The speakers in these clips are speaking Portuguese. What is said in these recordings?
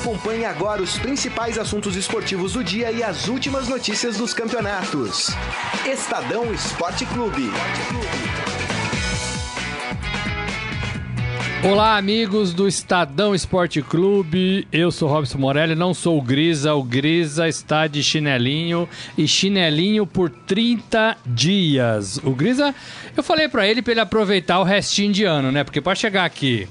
Acompanhe agora os principais assuntos esportivos do dia e as últimas notícias dos campeonatos. Estadão Esporte Clube. Olá, amigos do Estadão Esporte Clube. Eu sou Robson Morelli, não sou o Grisa. O Grisa está de chinelinho e chinelinho por 30 dias. O Grisa, eu falei para ele para ele aproveitar o restinho de ano, né? Porque para chegar aqui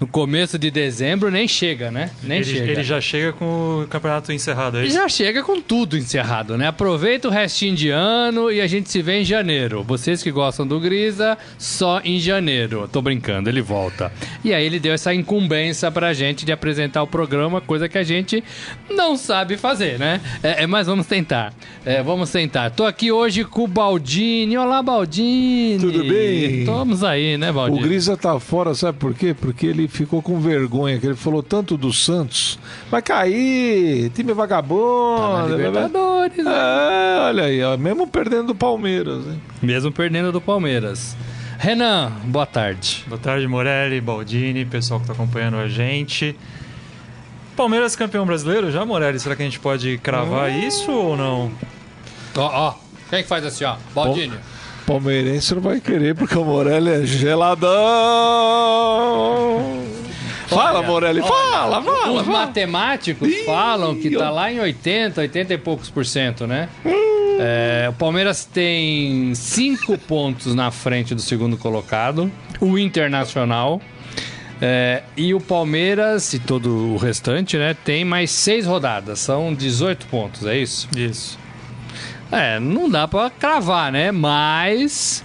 no começo de dezembro nem chega, né? Nem ele, chega. ele já chega com o campeonato encerrado, é Ele isso? já chega com tudo encerrado, né? Aproveita o restinho de ano e a gente se vê em janeiro. Vocês que gostam do Grisa, só em janeiro. Tô brincando, ele volta. E aí ele deu essa incumbência pra gente de apresentar o programa, coisa que a gente não sabe fazer, né? É, é, mas vamos tentar. É, vamos tentar. Tô aqui hoje com o Baldini. Olá, Baldini. Tudo bem? Estamos aí, né, O Baldini? Grisa tá fora, sabe por quê? Porque ele ficou com vergonha, que ele falou tanto do Santos. Vai cair, time Tá vagabundo. na Libertadores, né? É, olha aí, ó, mesmo perdendo do Palmeiras. Hein? Mesmo perdendo do Palmeiras. Renan, boa tarde. Boa tarde, Morelli, Baldini, pessoal que tá acompanhando a gente. Palmeiras campeão brasileiro já, Morelli? Será que a gente pode cravar isso ou não? Ó, ó. Quem que faz assim, ó? Baldini. Palmeirense não vai querer, porque o Morelli é geladão. Fala, Olha, Morelli, olha, fala, fala. Os fala. matemáticos falam que tá lá em 80, 80 e poucos por cento, né? Hum. É, o Palmeiras tem cinco pontos na frente do segundo colocado, o Internacional. É, e o Palmeiras e todo o restante, né, tem mais seis rodadas, são 18 pontos, é isso? Isso. É, não dá pra cravar, né? Mas.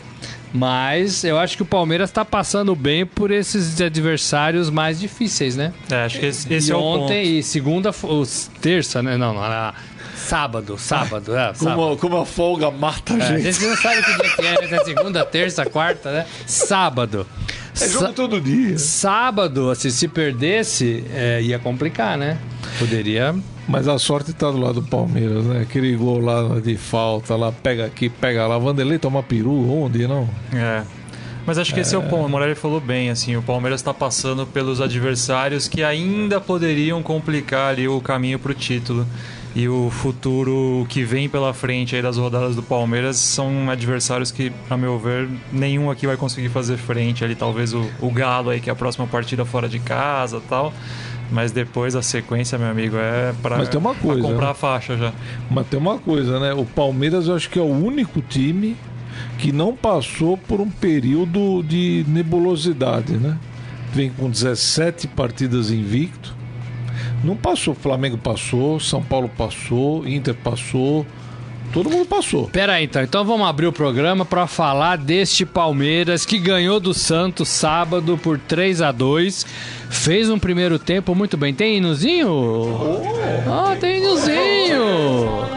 Mas eu acho que o Palmeiras tá passando bem por esses adversários mais difíceis, né? É, acho que esse, esse e é o ontem ponto. e segunda, os, terça, né? Não, não, era sábado, sábado, é, sábado. Como, como a folga mata a É, a gente. gente não sabe que dia que é, né? segunda, terça, quarta, né? Sábado. É jogo Sa- todo dia. sábado, assim, se perdesse, é, ia complicar, né? Poderia. Mas a sorte tá do lado do Palmeiras, né? Aquele gol lá de falta, lá, pega aqui, pega lá. Vanderlei toma peru, onde, não? É. Mas acho que esse é o ponto. O Morelli falou bem, assim, o Palmeiras está passando pelos adversários que ainda poderiam complicar ali o caminho para o título. E o futuro que vem pela frente aí das rodadas do Palmeiras são adversários que, a meu ver, nenhum aqui vai conseguir fazer frente. Ali talvez o, o Galo aí, que é a próxima partida fora de casa tal. Mas depois a sequência, meu amigo, é para comprar né? a faixa já. Mas tem uma coisa, né? O Palmeiras eu acho que é o único time que não passou por um período de nebulosidade, né? Vem com 17 partidas invicto. Não passou. Flamengo passou, São Paulo passou, Inter passou. Todo mundo passou. Pera aí, então. Então vamos abrir o programa para falar deste Palmeiras que ganhou do Santos sábado por 3 a 2 Fez um primeiro tempo muito bem. Tem hinozinho? Oh, tem hinozinho!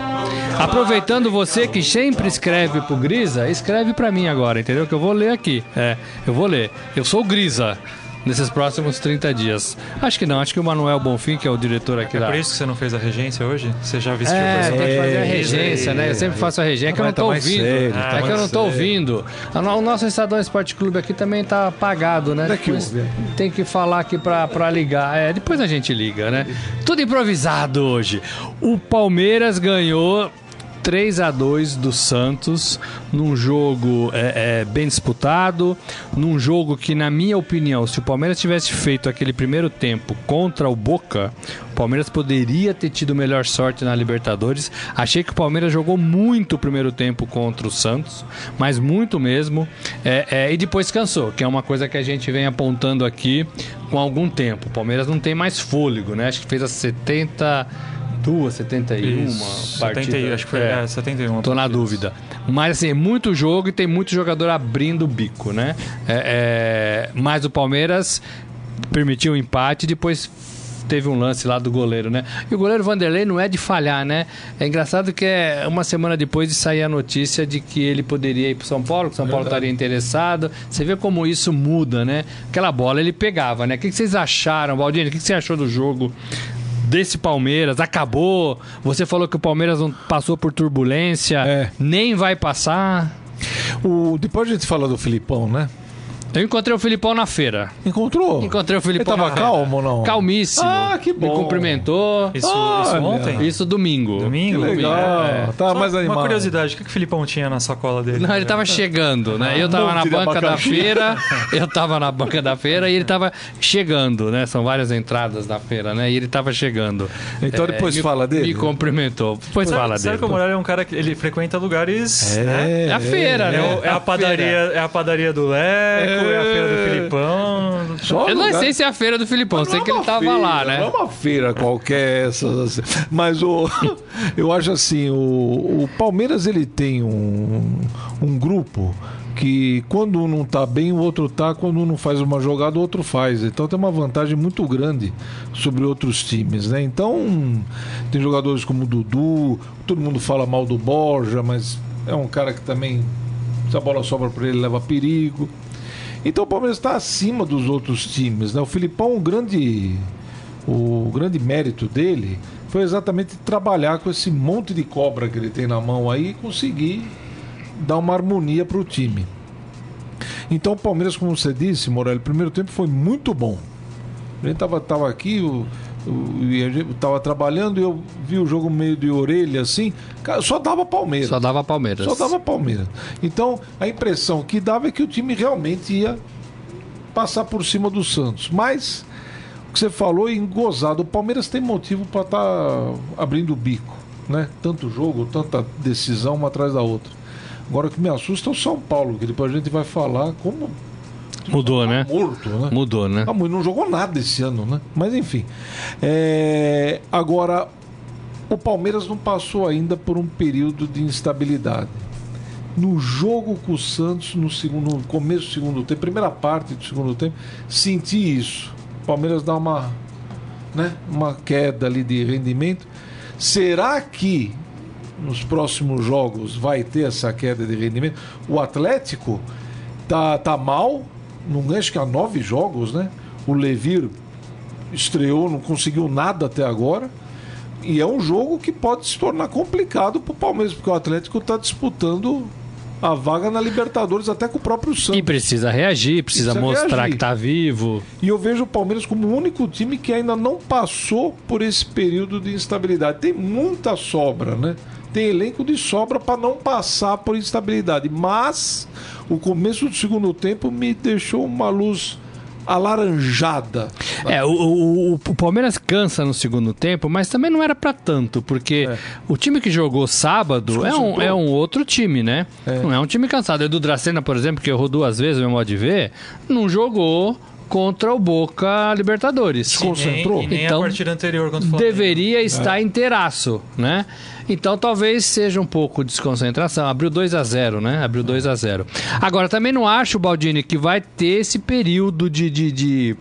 Aproveitando você que sempre escreve pro Grisa, escreve pra mim agora, entendeu? Que eu vou ler aqui. É, eu vou ler. Eu sou o Grisa nesses próximos 30 dias. Acho que não, acho que o Manuel Bonfim, que é o diretor aqui É da. por isso que você não fez a regência hoje? Você já vestiu o É, tem personagem? que fazer a É, regência, né? Eu sempre faço a regência. É que eu não tá tô ouvindo. sério, tá é que eu não tô ouvindo. O nosso Estadão Esporte Clube aqui também tá apagado, né? É Depois tem que falar aqui pra, pra ligar. É, depois a gente liga, né? Tudo improvisado hoje. O Palmeiras ganhou 3 a 2 do Santos num jogo é, é, bem disputado, num jogo que, na minha opinião, se o Palmeiras tivesse feito aquele primeiro tempo contra o Boca, o Palmeiras poderia ter tido melhor sorte na Libertadores. Achei que o Palmeiras jogou muito o primeiro tempo contra o Santos, mas muito mesmo, é, é, e depois cansou, que é uma coisa que a gente vem apontando aqui com algum tempo. O Palmeiras não tem mais fôlego, né? Acho que fez as 70 duas, 71 Isso, partida. 71, acho que foi É. é, 71. Tô na dúvida. Mas assim, muito jogo e tem muito jogador abrindo o bico, né? É, é, mas o Palmeiras permitiu o empate e depois teve um lance lá do goleiro, né? E o goleiro Vanderlei não é de falhar, né? É engraçado que é uma semana depois de sair a notícia de que ele poderia ir pro São Paulo, que o São Paulo estaria interessado. Você vê como isso muda, né? Aquela bola ele pegava, né? O que vocês acharam, Baldini? O que você achou do jogo? Desse Palmeiras, acabou. Você falou que o Palmeiras não passou por turbulência, É. nem vai passar. O, depois a gente fala do Filipão, né? Eu encontrei o Filipão na feira. Encontrou? Encontrei o Ele Filipão tava na feira. calmo ou não? Calmíssimo. Ah, que bom. Me cumprimentou. Isso, Olha. isso ontem? Isso domingo. Domingo? Que legal. É. Tá Só mais animado. Uma curiosidade, o que, que o Filipão tinha na sacola dele? Não, ele tava chegando, né? Eu tava Um na banca da feira, eu tava na banca da feira e ele tava chegando, né? São várias entradas da feira, né? E ele tava chegando. Então depois me, fala dele. Me cumprimentou. Depois Sabe, fala sabe dele. que o Morelli é um cara que ele frequenta lugares. né? É a feira, É, né? é a padaria, é a padaria do Leco, é, a feira do Filipão. Só Eu não lugar- sei se é a feira do Filipão, Mas sei não que é ele uma tava feira, lá, né? Não é uma feira qualquer, essas, assim. mas o, eu acho assim, o, o Palmeiras ele tem um, um grupo que quando um não tá bem, o outro tá, quando um não faz uma jogada, o outro faz. Então tem uma vantagem muito grande sobre outros times, né? Então tem jogadores como o Dudu, todo mundo fala mal do Borja, mas é um cara que também se a bola sobra para ele leva perigo. Então o Palmeiras está acima dos outros times, né? O Filipão, o grande, o grande mérito dele foi exatamente trabalhar com esse monte de cobra que ele tem na mão aí e conseguir dar uma harmonia para o time. Então o Palmeiras, como você disse, Morelli, o primeiro tempo foi muito bom. A gente tava, tava aqui, o, e a gente tava trabalhando e eu vi o jogo meio de orelha assim, cara, só dava Palmeiras. Só dava Palmeiras. Só dava Palmeiras. Então, a impressão que dava é que o time realmente ia passar por cima do Santos. Mas, o que você falou em gozado, o Palmeiras tem motivo para estar abrindo o bico. Né? Tanto jogo, tanta decisão uma atrás da outra. Agora, o que me assusta é o São Paulo, que depois a gente vai falar como Mudou, né? morto, né? Mudou, né? Ah, não jogou nada esse ano, né? Mas enfim. É, Agora, o Palmeiras não passou ainda por um período de instabilidade. No jogo com o Santos, no, segundo, no começo do segundo tempo, primeira parte do segundo tempo, senti isso. O Palmeiras dá uma, né, uma queda ali de rendimento. Será que nos próximos jogos vai ter essa queda de rendimento? O Atlético tá, tá mal, não acho que há nove jogos, né? O Levir estreou, não conseguiu nada até agora. E é um jogo que pode se tornar complicado para o Palmeiras, porque o Atlético está disputando a vaga na Libertadores até com o próprio Santos. E precisa reagir, precisa, Precisa mostrar reagir. que tá vivo. E eu vejo o Palmeiras como o único time que ainda não passou por esse período de instabilidade. Tem muita sobra, né? Tem elenco de sobra para não passar por instabilidade. Mas o começo do segundo tempo me deixou uma luz alaranjada. É, o, o, o- Palmeiras cansa no segundo tempo, mas também não era pra tanto, porque É. o time que jogou sábado é um, é um outro time, né? É. Não é um time cansado. O Edu Dracena, por exemplo, que errou duas vezes, meu modo de ver, não jogou contra o Boca Libertadores. Concentrou? E nem, e nem Então, a partida anterior contra o Flamengo. Deveria estar inteiraço, né? Então talvez seja um pouco de desconcentração. Abriu 2 a 0 né? Abriu 2 a 0 Agora, também não acho, Baldini, que vai ter esse período de, de, de,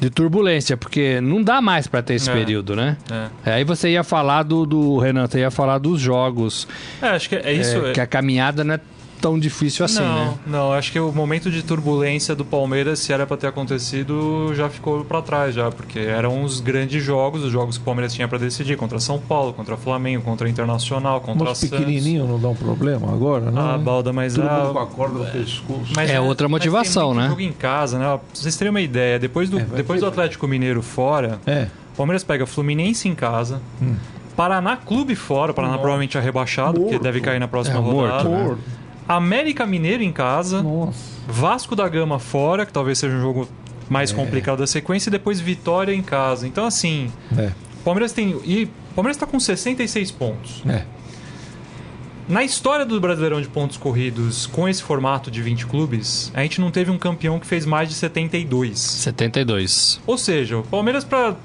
de turbulência, porque não dá mais para ter esse É. período, né? É. É, Aí você ia falar do, do Renan, você ia falar dos jogos, É, acho que é isso. é, que a caminhada não é tão difícil assim, não, né? não, acho que o momento de turbulência do Palmeiras, se era pra ter acontecido, já ficou pra trás já, porque eram os grandes jogos, os jogos que o Palmeiras tinha pra decidir, contra São Paulo, contra Flamengo, contra Internacional, contra Mas Santos. pequenininho não dá um problema agora, né? A balda mais Todo alta. com a corda no pescoço. Mas É outra mas tem motivação, né? jogo em casa, né? Pra vocês terem uma ideia, depois do, É, depois do Atlético Mineiro fora, É. o Palmeiras pega Fluminense em casa, Paraná Clube fora, o Paraná Nossa. provavelmente é rebaixado, porque Morto. deve cair na próxima É, morto, rodada. né? Morto. América Mineiro em casa, Nossa. Vasco da Gama fora, que talvez seja um jogo mais É. complicado da sequência, e depois Vitória em casa. Então, assim, É. o Palmeiras tem. E o Palmeiras está com 66 pontos. É. Na história do Brasileirão de pontos corridos, com esse formato de 20 clubes, a gente não teve um campeão que fez mais de 72. 72. Ou seja, o Palmeiras, para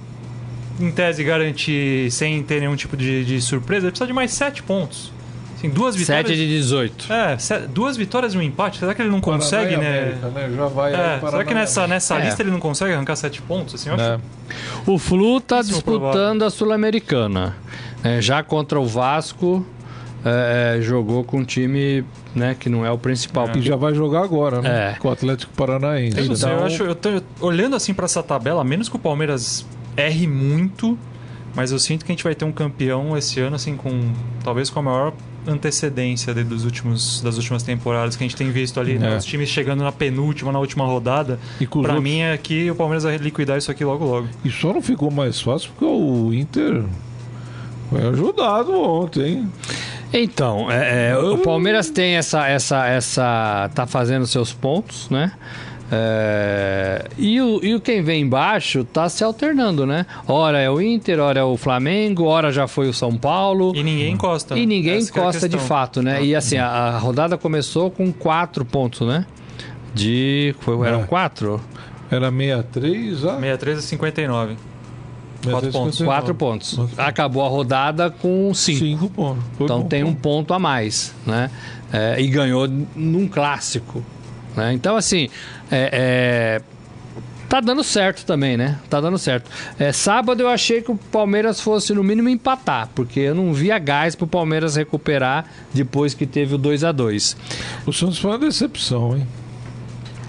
em tese garantir sem ter nenhum tipo de, de surpresa, ele precisa de mais 7 pontos. Assim, duas 7 vitórias. de 18. É, duas vitórias e um empate. Será que ele não Paraná consegue, e né? América, né? Já vai É, será que nessa, nessa É. lista ele não consegue arrancar 7 pontos? Assim, eu acho É. O Flu tá Pouquíssimo disputando a Sul-Americana. É, já contra o Vasco, é, jogou com um time né, que não é o principal. E já vai jogar agora, né? É. Com o Atlético Paranaense. Eu sei, eu Então- acho, eu tô olhando assim pra essa tabela, a menos que o Palmeiras erre muito, mas eu sinto que a gente vai ter um campeão esse ano, assim, com talvez com a maior antecedência de- dos últimos, das últimas temporadas que a gente tem visto ali, né? É. Os times chegando na penúltima, na última rodada. E Pra outros- mim é que o Palmeiras vai liquidar isso aqui logo logo. E só não ficou mais fácil porque o Inter foi ajudado ontem, hein? Então, é, é, o Palmeiras tem essa, essa, essa, tá fazendo seus pontos, né? É, e, o, e o quem vem embaixo tá se alternando, né? Ora é o Inter, ora é o Flamengo, ora já foi o São Paulo. E ninguém encosta. E ninguém Essa é encosta de questão. fato, né? E assim, a, a rodada começou com quatro pontos, né? De. Foi, eram É. quatro? Era 63 a 63 a 59. Quatro pontos. Quatro pontos. Acabou a rodada com cinco. 5 pontos. Foi Então bom tem um ponto. ponto a mais, né? É, e ganhou num clássico. Né? Então, assim, é, é, tá dando certo também, né? Tá dando certo. É, sábado eu achei que o Palmeiras fosse no mínimo empatar, porque eu não via gás pro Palmeiras recuperar depois que teve o 2 a 2 O Santos foi uma decepção, hein?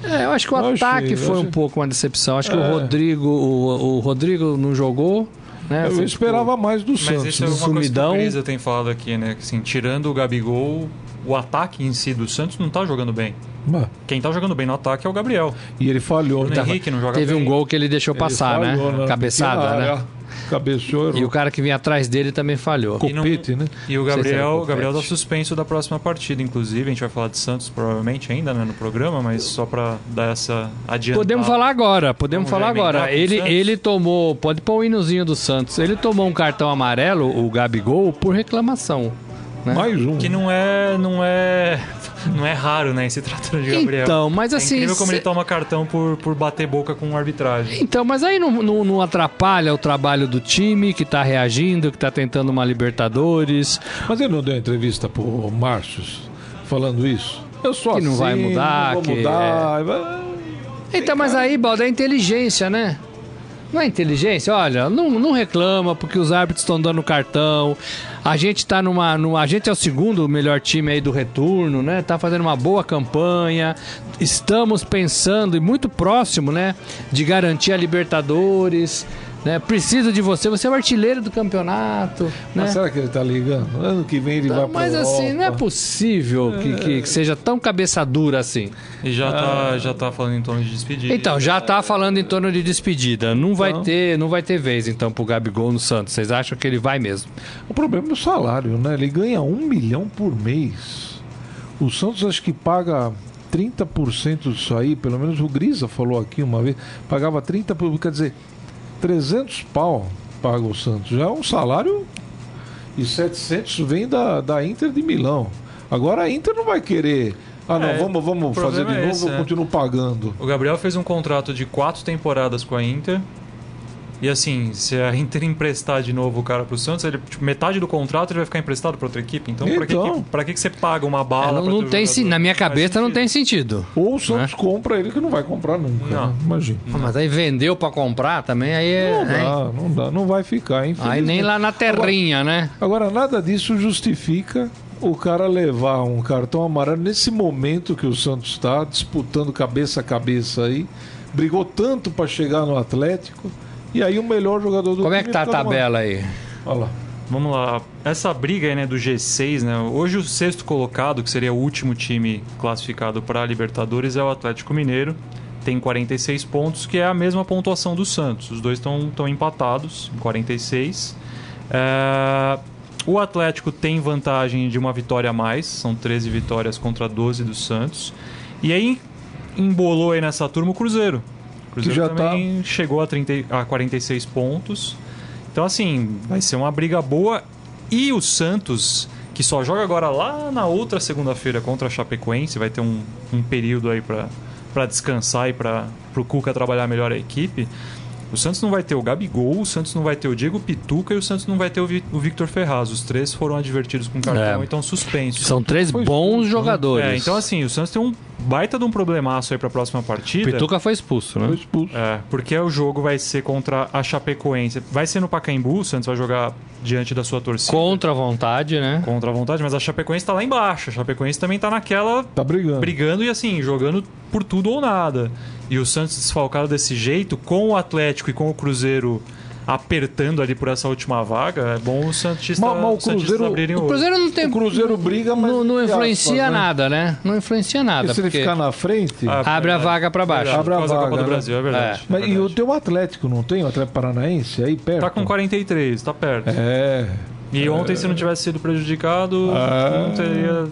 É, eu acho que o Eu ataque foi um achei. pouco uma decepção. Acho que o É. Rodrigo, o, o Rodrigo não jogou. Né? Eu esperava mais do Mas Santos. isso é uma coisa que sumidão. o tem falado aqui, né? Assim, tirando o Gabigol, o ataque em si do Santos não tá jogando bem. Mas- Quem tá jogando bem no ataque é o Gabriel. E ele falhou. O né? Henrique não joga Teve bem. um gol que ele deixou Ele passar, falhou né? na Cabeçada, pequena né? área. Cabeceou, errou. E o cara que vinha atrás dele também falhou. E não- Copete, né? E o Não sei se era Gabriel, Copete. o Gabriel tá suspenso da próxima partida, inclusive. A gente vai falar de Santos provavelmente ainda né, no programa, mas só pra dar essa adiantada. Podemos falar agora, podemos Vamos falar já emendar agora. com o Ele, Santos? ele tomou, pode pôr o hinozinho do Santos. Ele tomou um cartão amarelo, o Gabigol, por reclamação. né? Mais um. Que não é, não é, não é raro, né, se tratando de Gabriel. Então, mas é assim. incrível como cê- ele toma cartão por, por bater boca com arbitragem. Então, mas aí não, não- não atrapalha o trabalho do time que tá reagindo, que tá tentando uma Libertadores. Mas ele não deu entrevista pro Márcio falando isso? Eu sou Que não assim, vai mudar, não vou que mudar. vai- Então, mas aí, Baldo, é inteligência, né? Não é inteligência? Olha, não, não reclama porque os árbitros estão dando cartão. A gente tá numa, numa. A gente é o segundo melhor time aí do retorno, né? Tá fazendo uma boa campanha. Estamos pensando e muito próximo, né? De garantir a Libertadores. Né? Preciso de você, você é o artilheiro do campeonato. Né? Mas será que ele tá ligando? Ano que vem ele vai Não, pra mas assim, não é Europa. possível que, que- que seja tão cabeça dura assim. E já, tá, já tá falando em torno de despedir. Então, já tá falando em torno de despedida. Não vai Então. ter, não vai ter vez então pro Gabigol no Santos. Vocês acham que ele vai mesmo? O problema é o salário, né? Ele ganha um milhão por mês. O Santos acho que paga 30% disso aí, pelo menos o Grisa falou aqui uma vez, pagava 30%, quer dizer, 300 pau paga o Santos. Já é um salário e 700 vem da, da Inter de Milão. Agora a Inter não vai querer, ah não, É, vamos, vamos fazer de é novo, esse, eu é. continuo pagando. O Gabriel fez um contrato de quatro temporadas com a Inter. E assim, se a Inter emprestar de novo o cara pro Santos, ele, tipo, metade do contrato ele vai ficar emprestado pra outra equipe. Então, pra, que, Então. que, pra que, que você paga uma bala? É, não não tem, sen- na minha cabeça não sentido. tem sentido. Ou o Santos compra ele que não vai comprar nunca. Não. né? Imagina. Mas aí vendeu pra comprar também, aí é. Não hein? dá, não dá, não vai ficar, Aí infelizmente. nem lá na terrinha, né? Agora, nada disso justifica o cara levar um cartão amarelo nesse momento que o Santos está disputando cabeça a cabeça aí. Brigou tanto para chegar no Atlético. E aí o melhor jogador do Como é que tá a numa- tabela aí? Olha lá. Vamos lá. Essa briga aí, né, do G6, né? Hoje o sexto colocado, que seria o último time classificado para a Libertadores, é o Atlético Mineiro. Tem 46 pontos, que é a mesma pontuação do Santos. Os dois estão empatados em 46. É, O Atlético tem vantagem de uma vitória a mais, são 13 vitórias contra 12 do Santos. E aí embolou aí nessa turma o Cruzeiro. O Cruzeiro já tá- também chegou a, 30, a 46 pontos. Então, assim, vai ser uma briga boa. E o Santos, que só joga agora lá na outra segunda-feira contra a Chapecoense, vai ter um, um período aí para descansar e para o Cuca trabalhar melhor a equipe. O Santos não vai ter o Gabigol, o Santos não vai ter o Diego Pituca e o Santos não vai ter o, Vi- o Victor Ferraz. Os três foram advertidos com cartão É. e estão suspensos. São três bons jogadores. É, então assim, o Santos tem um baita de um problemaço aí para a próxima partida. Pituca foi expulso, Foi né? expulso. É, porque o jogo vai ser contra a Chapecoense. Vai ser no Pacaembu, o Santos vai jogar diante da sua torcida. Contra a vontade, né? Contra a vontade, mas a Chapecoense tá lá embaixo. A Chapecoense também tá naquela Tá brigando. brigando e assim, jogando por tudo ou nada. E o Santos desfalcado desse jeito, com o Atlético e com o Cruzeiro apertando ali por essa última vaga, é bom o Santista, Mas- mas o Cruzeiro- abrirem o O. Cruzeiro não tem. O Cruzeiro briga, mas não, não influencia aspas, né? nada, né? Não influencia nada. Porque se ele ficar na frente. Ah, abre a verdade. vaga pra baixo. Verdade, Abre a vaga, Copa do né? Brasil, é verdade. mas, é e o verdade. teu Atlético não tem? O Atlético Paranaense aí perto? Tá com 43, tá perto. É. E ontem, se não tivesse sido prejudicado, Ah. não teria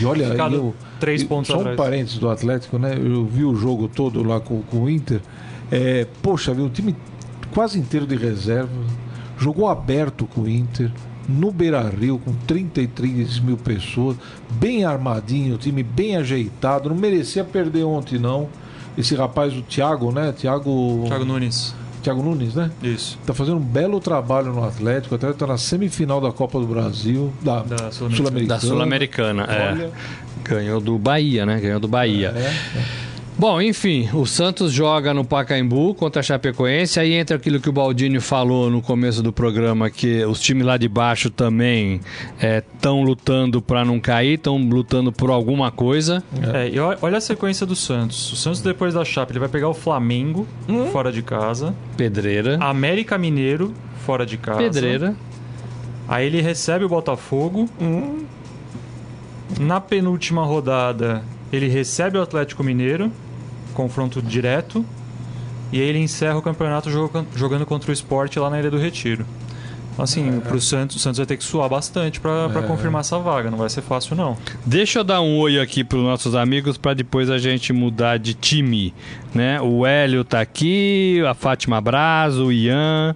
E olha, ficado eu, três pontos só um atrás. parênteses do Atlético, né? Eu vi o jogo todo lá com, com o Inter. É, poxa, viu, o time quase inteiro de reserva. Jogou aberto com o Inter. No Beira Rio, com 33 mil pessoas. Bem armadinho, o time bem ajeitado. Não merecia perder ontem, não. Esse rapaz, o Thiago, né? Thiago, Thiago Nunes. Thiago Nunes, né? Isso. Tá fazendo um belo trabalho no Atlético. O Atlético tá na semifinal da Copa do Brasil. Da, Da Sul-Americana. Da Sul-Americana, é. Ganhou do Bahia, né? Ganhou do Bahia. é. Bom, enfim, o Santos joga no Pacaembu contra a Chapecoense. Aí entra aquilo que o Baldini falou no começo do programa, que os times lá de baixo também estão lutando para não cair, estão lutando por alguma coisa. É, e olha a sequência do Santos. O Santos, depois da Chape, ele vai pegar o Flamengo, Hum? fora de casa. Pedreira. América Mineiro, fora de casa. Pedreira. Aí ele recebe o Botafogo. Na penúltima rodada, ele recebe o Atlético Mineiro, confronto direto. E aí ele encerra o campeonato joga- jogando contra o Sport lá na Ilha do Retiro. Então, assim, pro Santos, o Santos vai ter que suar bastante pra pra confirmar essa vaga. Não vai ser fácil, não. Deixa eu dar um oi aqui para os nossos amigos para depois a gente mudar de time, né? O Hélio tá aqui, a Fátima Braz, o Ian,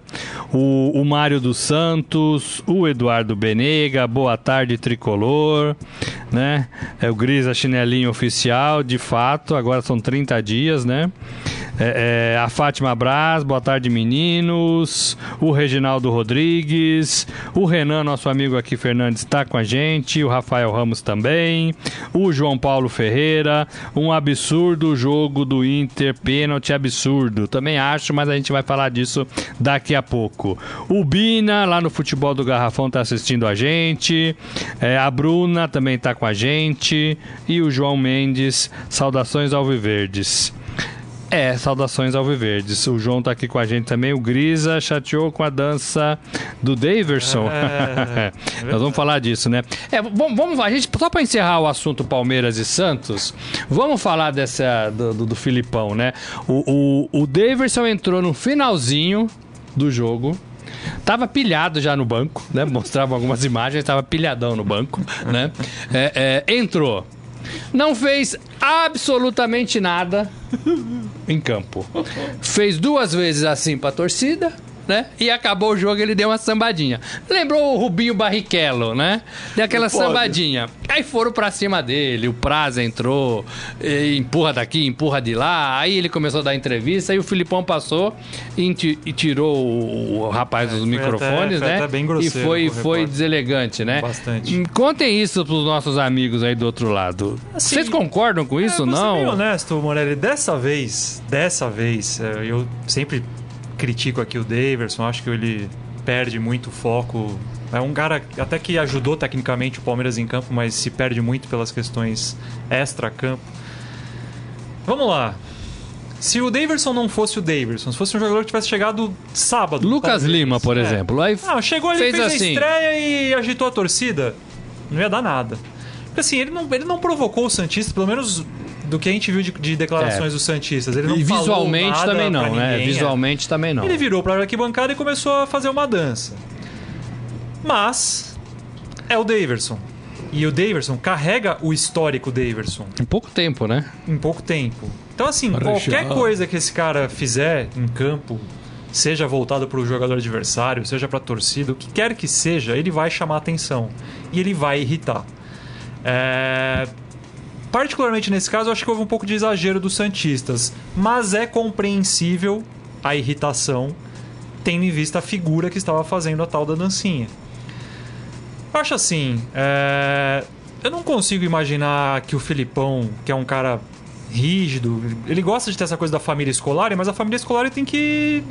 o, o Mário dos Santos, o Eduardo Benega, boa tarde tricolor, né? É o Grisa Chinelinho Oficial, de fato, agora são 30 dias, né? É, é, a Fátima Braz, boa tarde meninos, o Reginaldo Rodrigues, o Renan, nosso amigo aqui, Fernandes, está com a gente, o Rafael Ramos também, o João Paulo Ferreira, um absurdo jogo do Inter, pênalti absurdo, também acho, mas a gente vai falar disso daqui a pouco. O Bina, lá no Futebol do Garrafão, está assistindo a gente, É, a Bruna também está com a gente, e o João Mendes, saudações alviverdes. É, saudações ao Viverdes. O João tá aqui com a gente também. O Grisa chateou com a dança do Daverson. É, Nós vamos falar disso, né? É, vamos, vamos a gente só para encerrar o assunto Palmeiras e Santos, vamos falar dessa do, do, do Filipão, né? O, o, o Daverson entrou no finalzinho do jogo. Tava pilhado já no banco, né? Mostrava algumas imagens, tava pilhadão no banco, né? É, é, entrou. Não fez absolutamente nada em campo. Fez duas vezes assim pra torcida, né? E acabou o jogo, ele deu uma sambadinha. Lembrou o Rubinho Barrichello, né? Deu aquela sambadinha. Aí foram pra cima dele, o Praza entrou, empurra daqui, empurra de lá. Aí ele começou a dar entrevista, aí o Filipão passou e, e tirou o, o rapaz dos foi microfones, até- né? até bem e foi, foi deselegante, né? Bastante. Contem isso pros nossos amigos aí do outro lado. Assim, Vocês concordam com isso, É, vou ser não? bem honesto, Morelli. Dessa vez, dessa vez, é, eu sempre critico aqui o Daverson. Acho que ele perde muito foco. É um cara até que ajudou tecnicamente o Palmeiras em campo, mas se perde muito pelas questões extra-campo. Vamos lá. Se o Daverson não fosse o Daverson, se fosse um jogador que tivesse chegado sábado. Lucas Palmeiras, Lima, por é. exemplo. Aí Não, chegou ali, fez fez, assim. a estreia e agitou a torcida. Não ia dar nada. Porque assim, ele não, ele não provocou o Santista, pelo menos do que a gente viu de, de declarações É. dos Santistas. Ele não E falou visualmente nada também não, né? ninguém, é. Visualmente também não. Ele virou pra arquibancada e começou a fazer uma dança. Mas é o Daverson. E o Daverson carrega o histórico Daverson Em pouco tempo, né? em pouco tempo. Então, assim, Marechal. qualquer coisa que esse cara fizer em campo, seja voltado para o jogador adversário, seja para a torcida, o que quer que seja, ele vai chamar atenção e ele vai irritar. É, Particularmente nesse caso, eu acho que houve um pouco de exagero dos Santistas, mas é compreensível a irritação, tendo em vista a figura que estava fazendo a tal da dancinha. Eu acho assim, é, eu não consigo imaginar que o Filipão, que é um cara rígido, ele gosta de ter essa coisa da família escolar, mas a família escolar tem que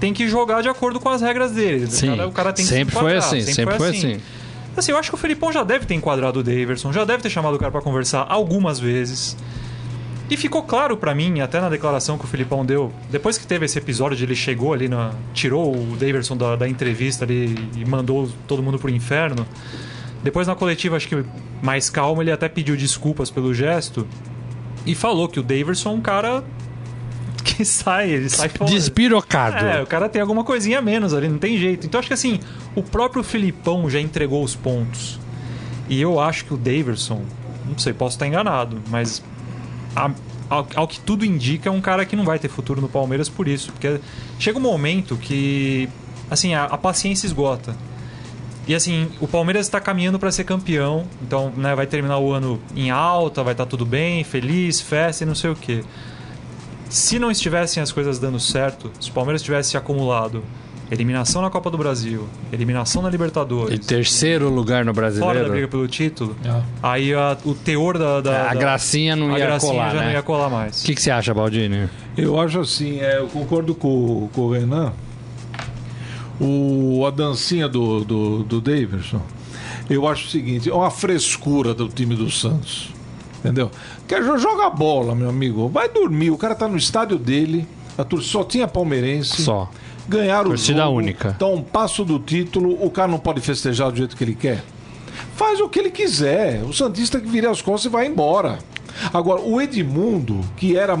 tem que jogar de acordo com as regras dele. Sim. O cara, o cara tem que se sempre foi assim, sempre foi assim. Assim, eu acho que o Felipão já deve ter enquadrado o Daverson, já deve ter chamado o cara pra conversar algumas vezes. E ficou claro pra mim, até na declaração que o Filipão deu, depois que teve esse episódio de ele chegou ali, na, tirou o Daverson da, da entrevista ali e mandou todo mundo pro inferno. Depois na coletiva, acho que mais calmo, ele até pediu desculpas pelo gesto e falou que o Daverson é um cara que sai, ele sai fora. Despirocado. É, o cara tem alguma coisinha a menos ali, não tem jeito. Então acho que assim, o próprio Filipão já entregou os pontos. E eu acho que o Daverson, não sei, posso estar enganado, mas a- ao, ao que tudo indica, é um cara que não vai ter futuro no Palmeiras por isso. Porque chega um momento que, assim, a, a paciência esgota. E assim, o Palmeiras está caminhando para ser campeão, então né, vai terminar o ano em alta, vai estar tudo bem, feliz, festa e não sei o quê. Se não estivessem as coisas dando certo, se o Palmeiras tivesse acumulado eliminação na Copa do Brasil, eliminação na E Libertadores, terceiro lugar no fora da briga brasileiro. pelo título, Ah. aí a- o teor da, da- A da- gracinha não a ia gracinha colar, já né? não ia colar mais. O que, que você acha, Baldini? Eu acho assim, é, eu concordo com, com o Renan. O, a dancinha do, do, do Davidson, eu acho o seguinte: é uma frescura do time do Santos. Entendeu? Quer jo- joga bola, meu amigo. Vai dormir. O cara tá no estádio dele. A torcida só tinha palmeirense. Só. Ganharam Torcida o jogo. única. Então, um passo do título, o cara não pode festejar do jeito que ele quer. Faz o que ele quiser. O Santista que vira as costas e vai embora. Agora, o Edmundo, que era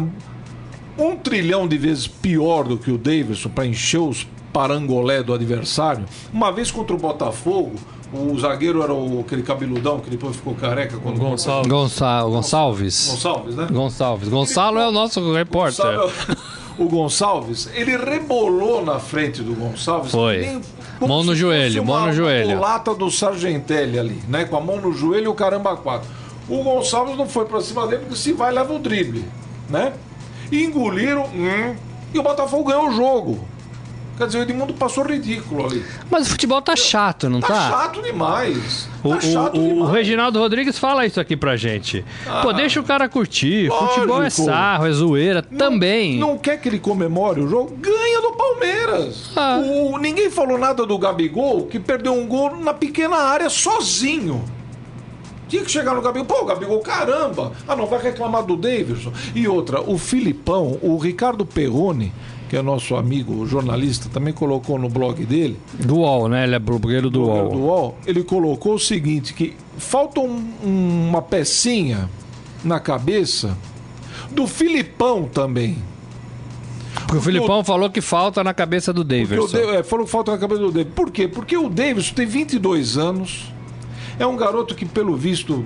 um trilhão de vezes pior do que o Davidson para encher os parangolé do adversário, uma vez contra o Botafogo, o zagueiro era o, aquele cabeludão que depois ficou careca quando Gonçalves. Gonça Gonçalves. Gonçalves, né? Gonçalves. Gonçalo é o nosso repórter. O Gonçalves, ele rebolou na frente do Gonçalves. Foi. nem- Mão no joelho, mão no joelho. lata do Sargentelli ali, né? Com a mão no joelho e o caramba quatro. O Gonçalves não foi pra cima dele porque se vai leva o drible, né? E engoliram, hum, e o Botafogo ganhou o jogo. Quer dizer, o Edmundo passou ridículo ali. Mas o futebol tá chato, não Tá, tá? chato demais. O, Tá chato o- o demais. Reginaldo Rodrigues fala isso aqui pra gente. Pô, deixa o cara curtir. Lógico. Futebol é sarro, é zoeira. também. Não quer que ele comemore o jogo? Ganha do Palmeiras. Ah. O- ninguém falou nada do Gabigol, que perdeu um gol na pequena área sozinho. Tinha que chegar no Gabigol. Pô, Gabigol, caramba! Ah, não, vai reclamar do Davidson. E outra, o Filipão, o Ricardo Perrone, que é nosso amigo jornalista, também colocou no blog dele, Do UOL, né? Ele é blogueiro do UOL. do UOL, ele colocou o seguinte, que falta um- um- uma pecinha na cabeça do Filipão também. Porque o Filipão falou que falta na cabeça do Porque o Davidson. Da- é, falou que falta na cabeça do Davis. Por quê? Porque o Davis tem 22 anos. É um garoto que, pelo visto.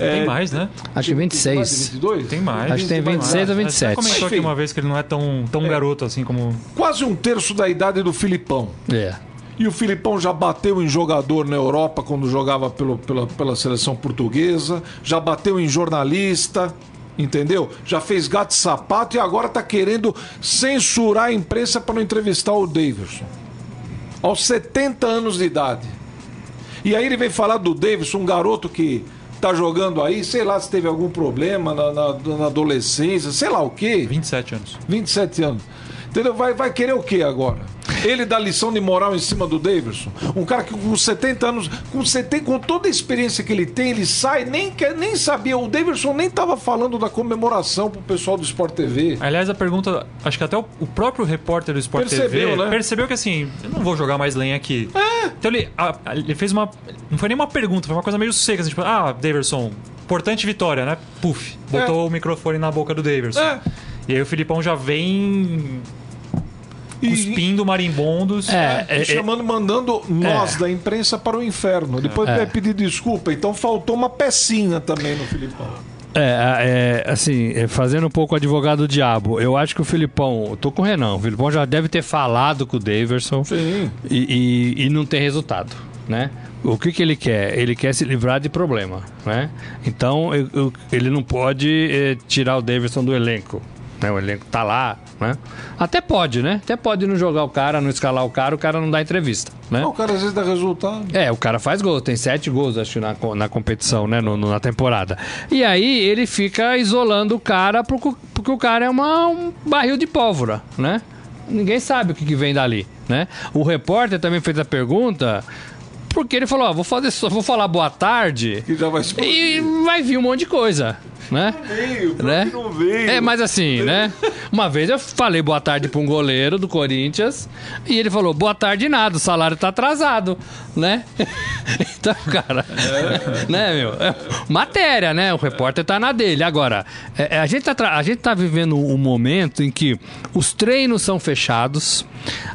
Tem mais, né? Acho que mais de 26. 22? Tem mais. Acho que tem 26 ou Você 27. comentou aqui uma vez que ele não é tão, tão garoto assim como. Quase um terço da idade do Filipão. É. E o Filipão já bateu em jogador na Europa quando jogava pelo, pela, pela seleção portuguesa. Já bateu em jornalista. Entendeu? Já fez gato e sapato e agora tá querendo censurar a imprensa para não entrevistar o Davidson. Aos 70 anos de idade. E aí ele vem falar do Davidson, um garoto que tá jogando aí, sei lá se teve algum problema na, na- na adolescência, sei lá o quê. 27 anos. 27 anos. Entendeu? Vai, vai querer o quê agora? Ele dá lição de moral em cima do Davidson. Um cara que com 70 anos, com, 70, com toda a experiência que ele tem, ele sai, nem, quer, nem sabia. O Davidson nem estava falando da comemoração pro pessoal do Sport TV. Aliás, a pergunta, acho que até o, o próprio repórter do Sport Percebeu, TV né? percebeu que assim, eu não vou jogar mais lenha aqui. Então ele, a- ele fez uma. Não foi nem uma pergunta, foi uma coisa meio seca, assim, tipo, ah, Daverson, importante vitória, né? Puf, botou o microfone na boca do Daverson. É. E aí o Filipão já vem cuspindo marimbondos. É, e é, é, chamando, mandando nós da imprensa para o inferno. Depois É. vai pedir desculpa. Então faltou uma pecinha também no Filipão. É, é, assim, é, fazendo um pouco o advogado do diabo, eu acho que o Filipão, tô com o Renan, o Filipão já deve ter falado com o Daverson Sim. e, e, e não tem resultado, né? O que, que ele quer? Ele quer se livrar de problema, né? Então eu- eu- ele não pode eh, tirar o Davidson do elenco, né? O elenco tá lá, né? Até pode, né? Até pode não jogar o cara, não escalar o cara, o cara não dá entrevista, né? O cara às vezes dá resultado. É, o cara faz gol, tem sete gols, acho, na, na competição, né? no- na temporada. E aí ele fica isolando o cara porque, porque o cara é uma, um barril de pólvora, né? Ninguém sabe o que, que vem dali, né? O repórter também fez a pergunta porque ele falou: ó, vou fazer só, vou falar boa tarde já vai e vai vir um monte de coisa. Né? Veio, né? não veio. É, mas assim, né? Uma vez eu falei boa tarde pra um goleiro do Corinthians e ele falou boa tarde nada, o salário tá atrasado, né? Então, cara, né, meu? É matéria, né? O repórter tá na dele. Agora, é, é, a, gente tá, a gente tá vivendo um momento em que os treinos são fechados,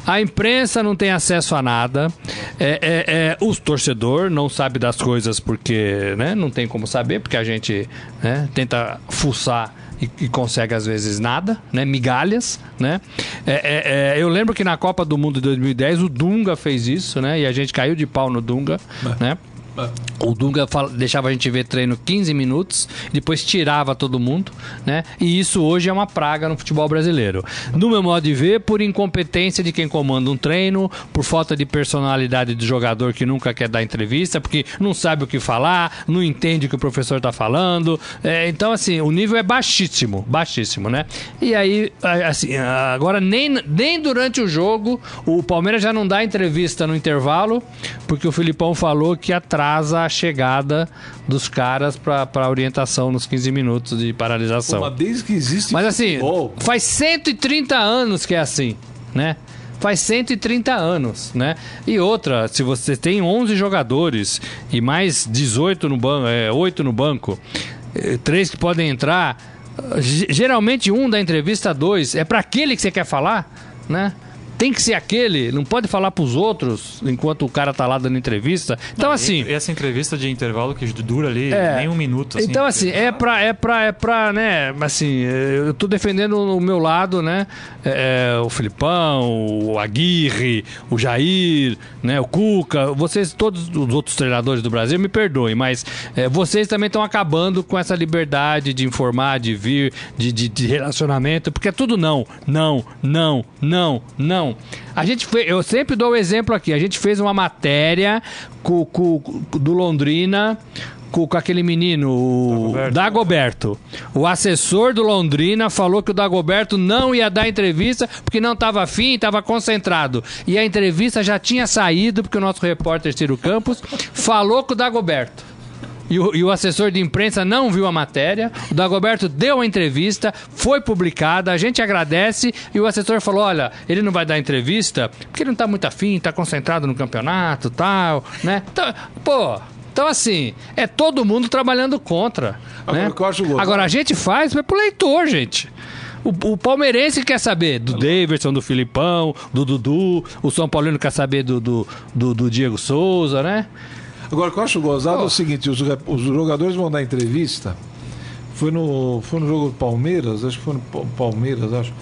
a imprensa não tem acesso a nada, é, é, é, o torcedor não sabe das coisas porque né, não tem como saber, porque a gente né, tenta fuçar e, e consegue às vezes nada, né? Migalhas, né? É, é, é, eu lembro que na Copa do Mundo de 2010 o Dunga fez isso, né? E a gente caiu de pau no Dunga, né? O Dunga deixava a gente ver treino 15 minutos, depois tirava todo mundo, né? E isso hoje é uma praga no futebol brasileiro. No meu modo de ver, por incompetência de quem comanda um treino, por falta de personalidade do jogador que nunca quer dar entrevista, porque não sabe o que falar, não entende o que o professor tá falando. É, então, assim, o nível é baixíssimo, baixíssimo, né? E aí, assim, agora nem, nem durante o jogo, o Palmeiras já não dá entrevista no intervalo, porque o Filipão falou que atrasa a chegada dos caras para orientação nos 15 minutos de paralisação. Mas desde que existe Mas assim, futebol, faz 130 anos que é assim, né? Faz 130 anos, né? E outra, se você tem 11 jogadores e mais 18 no banco, é, 8 no banco, três que podem entrar, ge- geralmente um da entrevista, dois, é para aquele que você quer falar, né? Tem que ser aquele, não pode falar pros outros enquanto o cara tá lá dando entrevista. Então, assim. E essa entrevista de intervalo que dura ali É. nem um minuto. Assim, Então, assim, é pra, é pra, é pra, né, assim, eu tô defendendo o meu lado, né, é, é, o Filipão, o Aguirre, o Jair, né, o Cuca, vocês, todos os outros treinadores do Brasil, me perdoem, mas é, vocês também estão acabando com essa liberdade de informar, de vir, de, de, de relacionamento, porque é tudo não, não, não, não, não. A gente eu sempre dou o exemplo aqui, a gente fez uma matéria com, com, com- do Londrina com, com aquele menino, o Dagoberto. Dagoberto. O assessor do Londrina falou que o Dagoberto não ia dar entrevista porque não estava afim, estava concentrado. E a entrevista já tinha saído porque o nosso repórter Ciro Campos falou com o Dagoberto. E o, e o assessor de imprensa não viu a matéria. O Dagoberto deu a entrevista, foi publicada, a gente agradece. E o assessor falou: olha, ele não vai dar entrevista porque ele não tá muito afim, tá concentrado no campeonato tal, né? Então, pô. Então, assim, é todo mundo trabalhando contra. Agora, né? Agora, a gente faz é pro leitor, gente. O, o palmeirense quer saber do Davidson, do Filipão, do Dudu. O São Paulino quer saber do, do, do, do Diego Souza, né? Agora, o que eu acho gozado é Oh. o seguinte: os, os jogadores vão dar entrevista. Foi no, foi no jogo do Palmeiras, acho que foi no Pa- Palmeiras, acho.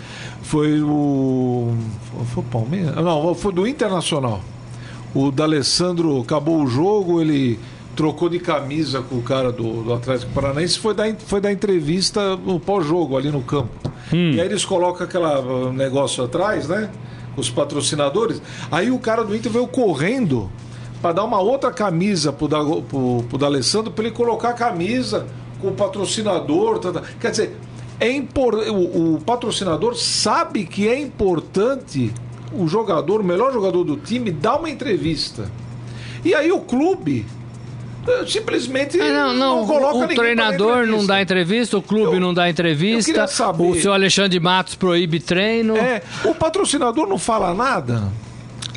Foi o. Foi o Palmeiras? Não, foi do Internacional. O D'Alessandro acabou o jogo, ele trocou de camisa com o cara do, do Atlético Paranaense foi dar, foi dar entrevista no pós-jogo ali no campo. E aí eles colocam aquele negócio atrás, né? Os patrocinadores. Aí o cara do Inter veio correndo para dar uma outra camisa pro, Dago, pro, pro D'Alessandro para ele colocar a camisa com o patrocinador. tá, tá. Quer dizer, é impor, o, o patrocinador sabe que é importante o jogador, o melhor jogador do time, dar uma entrevista. E aí o clube eh, simplesmente É, não, não, coloca o treinador não dá entrevista, o clube Eu- não dá entrevista, o seu Alexandre Matos proíbe treino. É, o patrocinador não fala nada.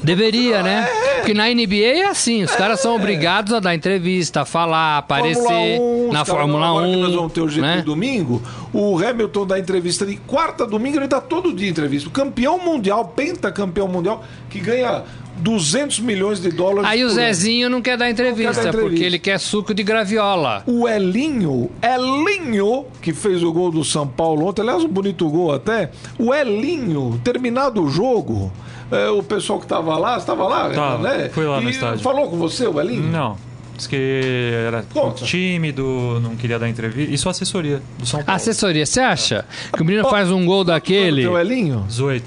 Deveria, né? Porque na NBA é assim, os caras são obrigados a dar entrevista, a falar, aparecer Fórmula 1, na Fórmula agora 1. que nós vamos ter o GP né? domingo, o Hamilton dá entrevista de quarta domingo, ele dá todo dia entrevista. O campeão mundial, pentacampeão mundial, que ganha 200 milhões de dólares Aí o. Zezinho não quer dar entrevista, Não quer dar entrevista. porque ele quer suco de graviola. O Elinho, Elinho, que fez o gol do São Paulo ontem, aliás, um bonito gol até. O Elinho, terminado o jogo, é, o pessoal que estava lá, estava lá, Tava, né? fui lá no E estádio. Falou com você, o Elinho? Não. Diz que era Conta. tímido, não queria dar entrevista. Isso é assessoria do São Paulo. Assessoria, você acha que o menino faz um gol daquele, O Elinho? 18.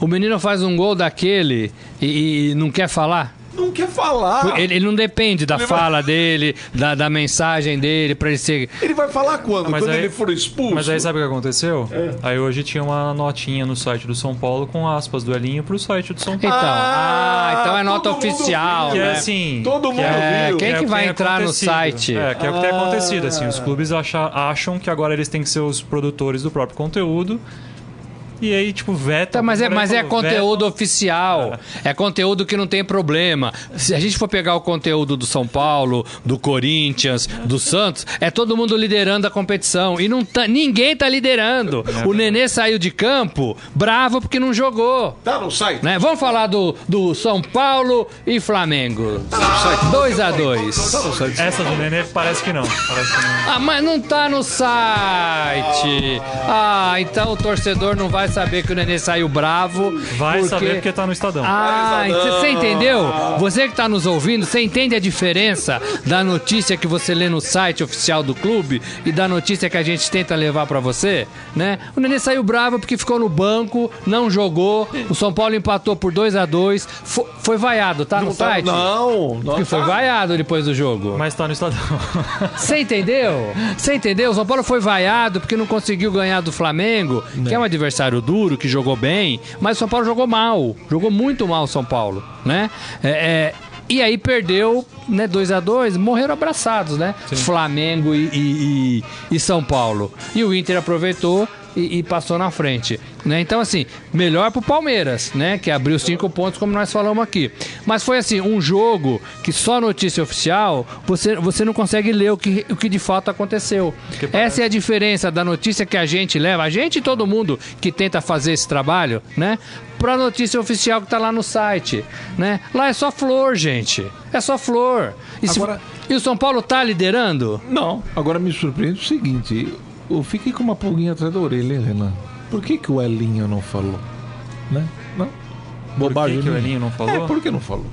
o menino faz um gol daquele e, e não quer falar? Não quer falar. Ele, ele não depende da Ele vai- fala dele, da, da mensagem dele, pra ele ser. Ele vai falar quando? Mas quando aí- ele for expulso? Mas aí sabe o que aconteceu? É. Aí hoje tinha uma notinha no site do São Paulo com aspas do Elinho pro site do São Então, Paulo. ah, então é nota todo mundo oficial, que né? é assim. Todo que mundo É, viu. quem é que o vai tem entrar no site? É, que é o que tem Ah. acontecido. Assim, os clubes acha- acham que agora eles têm que ser os produtores do próprio conteúdo. E aí, tipo, veta. Tá, mas é, mas é conteúdo veta- oficial. É conteúdo que não tem problema. Se a gente for pegar o conteúdo do São Paulo, do Corinthians, do Santos, é todo mundo liderando a competição. E não tá, ninguém tá liderando. O Nenê saiu de campo bravo porque não jogou. Tá no site? Né? Vamos falar do, do São Paulo e Flamengo. 2 a 2 Tá. Essa do Nenê parece que não. Parece que não. Ah, mas não tá no site. Ah, então o torcedor não vai saber que o Nenê saiu bravo. Vai saber porque tá no Estadão. Ah, não. você entendeu? Você que tá nos ouvindo, você entende a diferença da notícia que você lê no site oficial do clube e da notícia que a gente tenta levar pra você, né? O Nenê saiu bravo porque ficou no banco, não jogou, o São Paulo empatou por 2 a 2 Fo- Foi vaiado, tá no Não tá- site? Não, não. Porque foi tá. vaiado depois do jogo. Mas tá no Estadão. Você entendeu? Você entendeu? O São Paulo foi vaiado porque não conseguiu ganhar do Flamengo, que é um adversário duro, que jogou bem, mas o São Paulo jogou mal. Jogou muito mal o São Paulo, né? É, é, e aí perdeu, né, 2 a 2 morreram abraçados, né? Flamengo e, e- e- e São Paulo. E o Inter aproveitou e, e passou na frente. Né? Então, assim, melhor pro Palmeiras, né? Que abriu cinco pontos, como nós falamos aqui. Mas foi assim, um jogo que só notícia oficial, você, você não consegue ler o que, o que de fato aconteceu. Essa é a diferença da notícia que a gente leva, a gente e todo mundo que tenta fazer esse trabalho, né? Pra notícia oficial que tá lá no site, né? Lá é só flor, gente. É só flor. E, se- Agora- e o São Paulo tá liderando? Não, agora me surpreende o seguinte: eu fiquei com uma pulguinha atrás da orelha, hein, Renan? Por que, que o Elinho não falou? Né? Não? Bobagem. que que o. Elinho não falou? É, por que não falou?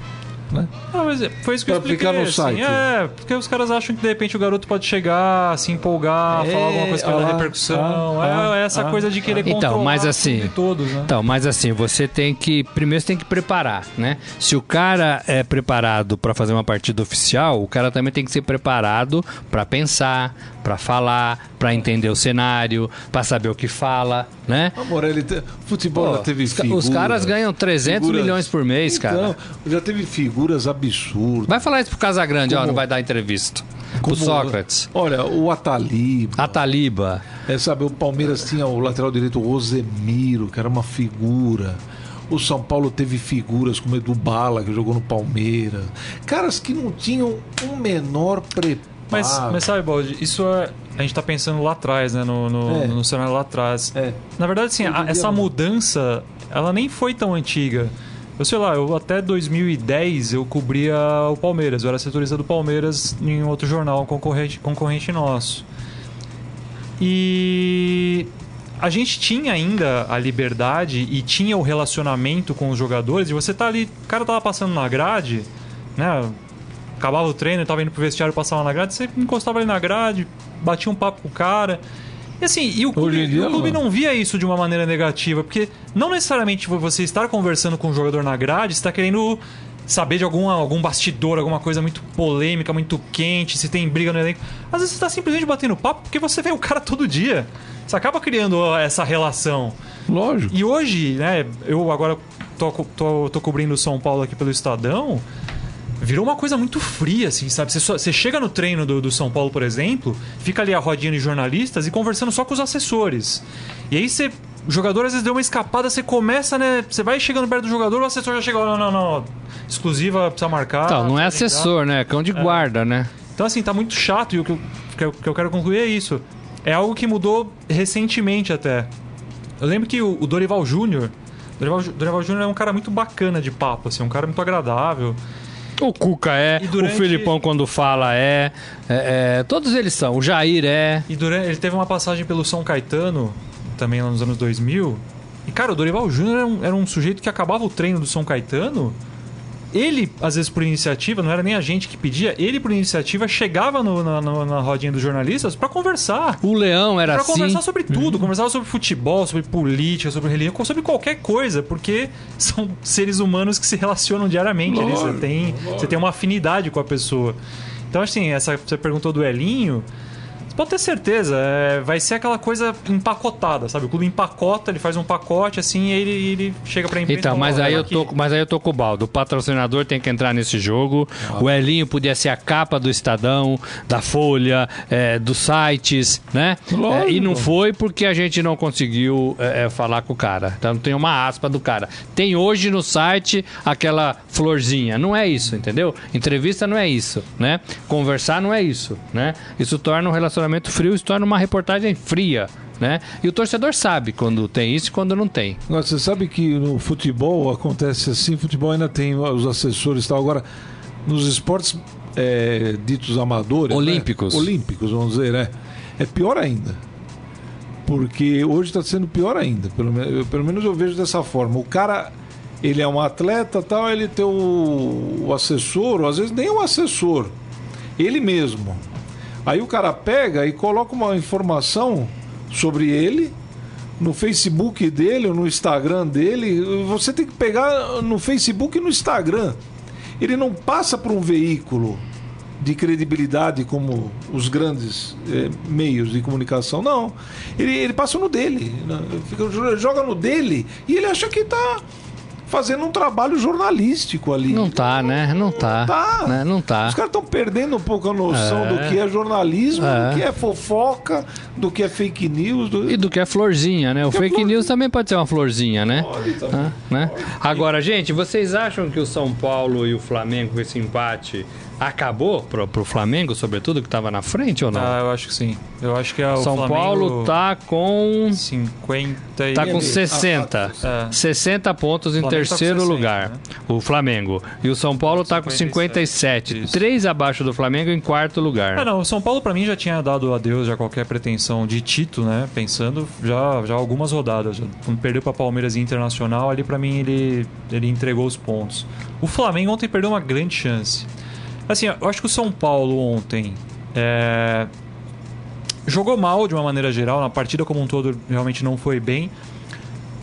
Né? Ah, mas é- foi isso que eu Pra expliquei. ficar no assim. site. É, porque os caras acham que de repente o garoto pode chegar, se empolgar, É, falar alguma coisa pela ah, repercussão. ah, é essa ah, coisa de querer Então, controlar mas tudo assim- todos, né? Então, mas assim, você tem que. Primeiro você tem que preparar, né? Se o cara é preparado pra fazer uma partida oficial, o cara também tem que ser preparado pra pensar, pra falar, pra entender o cenário, pra saber o que fala, né? Amor, ele te... futebol Pô, já teve figuras. os caras ganham 300 milhões por mês, cara. Então, já teve figuras absurdas. Vai falar isso pro Casagrande, ó, Como- não vai dar entrevista. Como- Pro Sócrates. Olha, o Ataliba. A Taliba. É, sabe, o Palmeiras tinha o lateral direito o Rosemiro, que era uma figura. O São Paulo teve figuras como Edu Bala, que jogou no Palmeiras. Caras que não tinham um menor preparo. Mas, mas sabe, Baldi, isso é. A gente tá pensando lá atrás, né? No, no, É. no cenário lá atrás. É. Na verdade, assim, a- essa mudança, ela nem foi tão antiga. Eu sei lá, eu até 2010 eu cobria o Palmeiras, eu era setorista do Palmeiras em outro jornal, concorrente, concorrente nosso. E a gente tinha ainda a liberdade e tinha o relacionamento com os jogadores, e você tá ali, o cara tava passando na grade, né? Acabava o treino, tava indo pro vestiário, passava na grade, você encostava ali na grade, batia um papo com o cara. E assim, e o clube, dia, o clube não. via isso de uma maneira negativa, porque não necessariamente você estar conversando com o jogador na grade, está querendo saber de algum, algum bastidor, alguma coisa muito polêmica, muito quente, se tem briga no elenco. Às vezes você está simplesmente batendo papo porque você vê o cara todo dia. Você acaba criando essa relação. Lógico. E hoje, né, eu agora tô, tô, tô cobrindo São Paulo aqui pelo Estadão, virou uma coisa muito fria, assim, sabe? Você, só- você chega no treino do, do São Paulo, por exemplo, fica ali a rodinha de jornalistas e conversando só com os assessores. E aí você. O jogador às vezes deu uma escapada, você começa, né? Você vai chegando perto do jogador, o assessor já chega, não, não, não. Exclusiva, precisa marcar. Então, não é precisa ligar." assessor, né? É cão de guarda, né? Então, assim, tá muito chato e o que eu, que eu, que eu quero concluir é isso. É algo que mudou recentemente até. Eu lembro que o, o Dorival Júnior. Dorival, Dorival Júnior é um cara muito bacana de papo, assim, um cara muito agradável. O Cuca é, durante- o Filipão quando fala é, é, é, todos eles são. O Jair é. E durante, ele teve uma passagem pelo São Caetano, também lá nos anos 2000. E, cara, o Dorival Júnior era, um, era um sujeito que acabava o treino do São Caetano ele, às vezes por iniciativa, não era nem a gente que pedia, ele por iniciativa chegava no- na, na- na rodinha dos jornalistas pra conversar. O Leão era Pra assim. conversar sobre tudo, conversar sobre futebol, sobre política, sobre religião, sobre qualquer coisa, porque são seres humanos que se relacionam diariamente. ali. Você Lógico, tem, você tem uma afinidade com a pessoa. Então, assim, essa você perguntou do Elinho. Você pode ter certeza, é, vai ser aquela coisa empacotada, sabe? O clube empacota, ele faz um pacote assim e ele, ele chega pra imprensa. Então, mas "Olha, aí, eu aqui." tô, mas aí eu tô com o baldo. O patrocinador tem que entrar nesse jogo. O Elinho podia ser a capa do Estadão, da Folha, é, dos sites, né? É, e não foi porque a gente não conseguiu é, é, falar com o cara. Então tem uma aspa do cara. Tem hoje no site aquela florzinha. Não é isso, entendeu? Entrevista não é isso, né? Conversar não é isso, né? Isso torna um relacionamento frio, isso torna uma reportagem fria. Né? E o torcedor sabe quando tem isso e quando não tem. Agora, você sabe que no futebol acontece assim, futebol ainda tem os assessores e tal. Agora, nos esportes é, ditos amadores. né? Olímpicos. Olímpicos, vamos dizer, né? É pior ainda. Porque hoje está sendo pior ainda. Pelo, eu- pelo menos eu vejo dessa forma. O cara, ele é um atleta tal, ele tem o, o assessor, ou às vezes nem o assessor, ele mesmo. Aí o cara pega e coloca uma informação sobre ele no Facebook dele ou no Instagram dele. Você tem que pegar no Facebook e no Instagram. Ele não passa por um veículo de credibilidade como os grandes eh, meios de comunicação, não. Ele, ele passa no dele, né? Fica- joga no dele e ele acha que está fazendo um trabalho jornalístico ali. Não tá, né? Não tá. tá. Né? Não tá. Os caras estão perdendo um pouco a noção É. do que é jornalismo, É. do que é fofoca, do que é fake news. do- E do que é florzinha, né? O é fake news também pode ser uma florzinha, né? Pode também. Ah, né? Agora, gente, vocês acham que o São Paulo e o Flamengo com esse empate acabou pro, pro Flamengo, sobretudo, que tava na frente ou não? Ah, eu acho que sim. Eu acho que é o São Flamengo Paulo tá com 50 e... tá com ali, 60. É. 60 pontos em tá terceiro 60, lugar. né? O Flamengo. E o São Paulo tá com 57. 57, isso. Três abaixo do Flamengo em quarto lugar. É, não, o São Paulo pra mim já tinha dado adeus já qualquer pretensão de título, né? Pensando já, já algumas rodadas. Já, quando perdeu pra Palmeiras e Internacional, ali pra mim ele, ele entregou os pontos. O Flamengo ontem perdeu uma grande chance. Assim, eu acho que o São Paulo ontem é, jogou mal de uma maneira geral, na partida como um todo realmente não foi bem.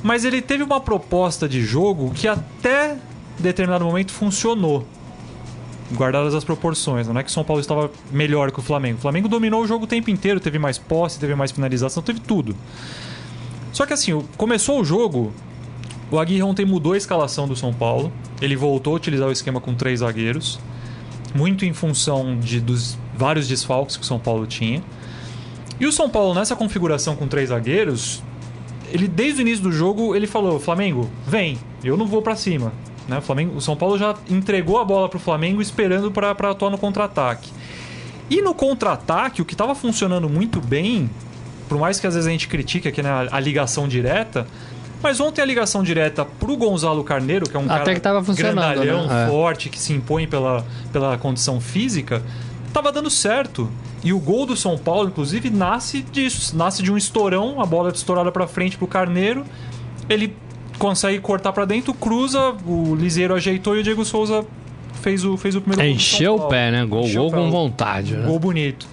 Mas ele teve uma proposta de jogo que até determinado momento funcionou guardadas as proporções. Não é que o São Paulo estava melhor que o Flamengo. O Flamengo dominou o jogo o tempo inteiro, teve mais posse, teve mais finalização, teve tudo. Só que assim, começou o jogo, o Aguirre ontem mudou a escalação do São Paulo. Ele voltou a utilizar o esquema com três zagueiros, muito em função de, dos vários desfalques que o São Paulo tinha. E o São Paulo, nessa configuração com três zagueiros, ele desde o início do jogo ele falou: Flamengo, vem, eu não vou pra cima. Né? O, Flamengo, o São Paulo já entregou a bola pro Flamengo esperando pra atuar no contra-ataque. E no contra-ataque, o que estava funcionando muito bem, por mais que às vezes a gente critique aqui né, a ligação direta, mas ontem a ligação direta pro Gonzalo Carneiro, que é um Até cara que tava funcionando, grandalhão, né? É. forte, que se impõe pela, pela condição física, tava dando certo. E o gol do São Paulo, inclusive, nasce disso. Nasce de um estourão, a bola é estourada pra frente pro Carneiro. Ele consegue cortar pra dentro, cruza, o Liseiro ajeitou e o Diego Souza fez o, fez o primeiro gol do São Encheu o pé, né? Gol, Encheu gol com vontade, né? Gol bonito.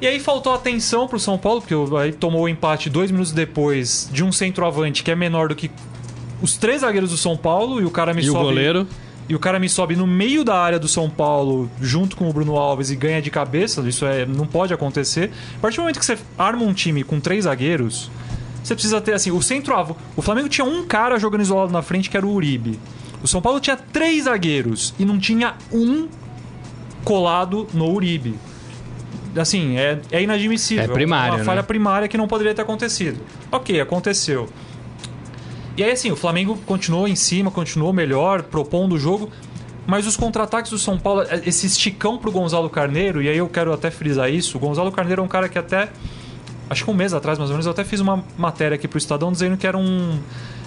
E aí faltou atenção pro São Paulo, porque o- aí tomou o empate dois minutos depois de um centroavante que é menor do que os três zagueiros do São Paulo e o cara me E o sobe. goleiro? E o cara me sobe no meio da área do São Paulo, junto com o Bruno Alves, e ganha de cabeça. Isso é, não pode acontecer. A partir do momento que você arma um time com três zagueiros, você precisa ter assim, o centroavante. O Flamengo tinha um cara jogando isolado na frente, que era o Uribe. O São Paulo tinha três zagueiros e não tinha um colado no Uribe. Assim, é, é inadmissível. É primário, uma né? falha primária que não poderia ter acontecido. Ok, aconteceu. E aí, assim, o Flamengo continuou em cima, continuou melhor, propondo o jogo. Mas os contra-ataques do São Paulo, é, esse esticão pro Gonzalo Carneiro, e aí eu quero até frisar isso. O Gonzalo Carneiro é um cara que até. Acho que um mês atrás, mais ou menos, eu até fiz uma matéria aqui pro Estadão dizendo que era um.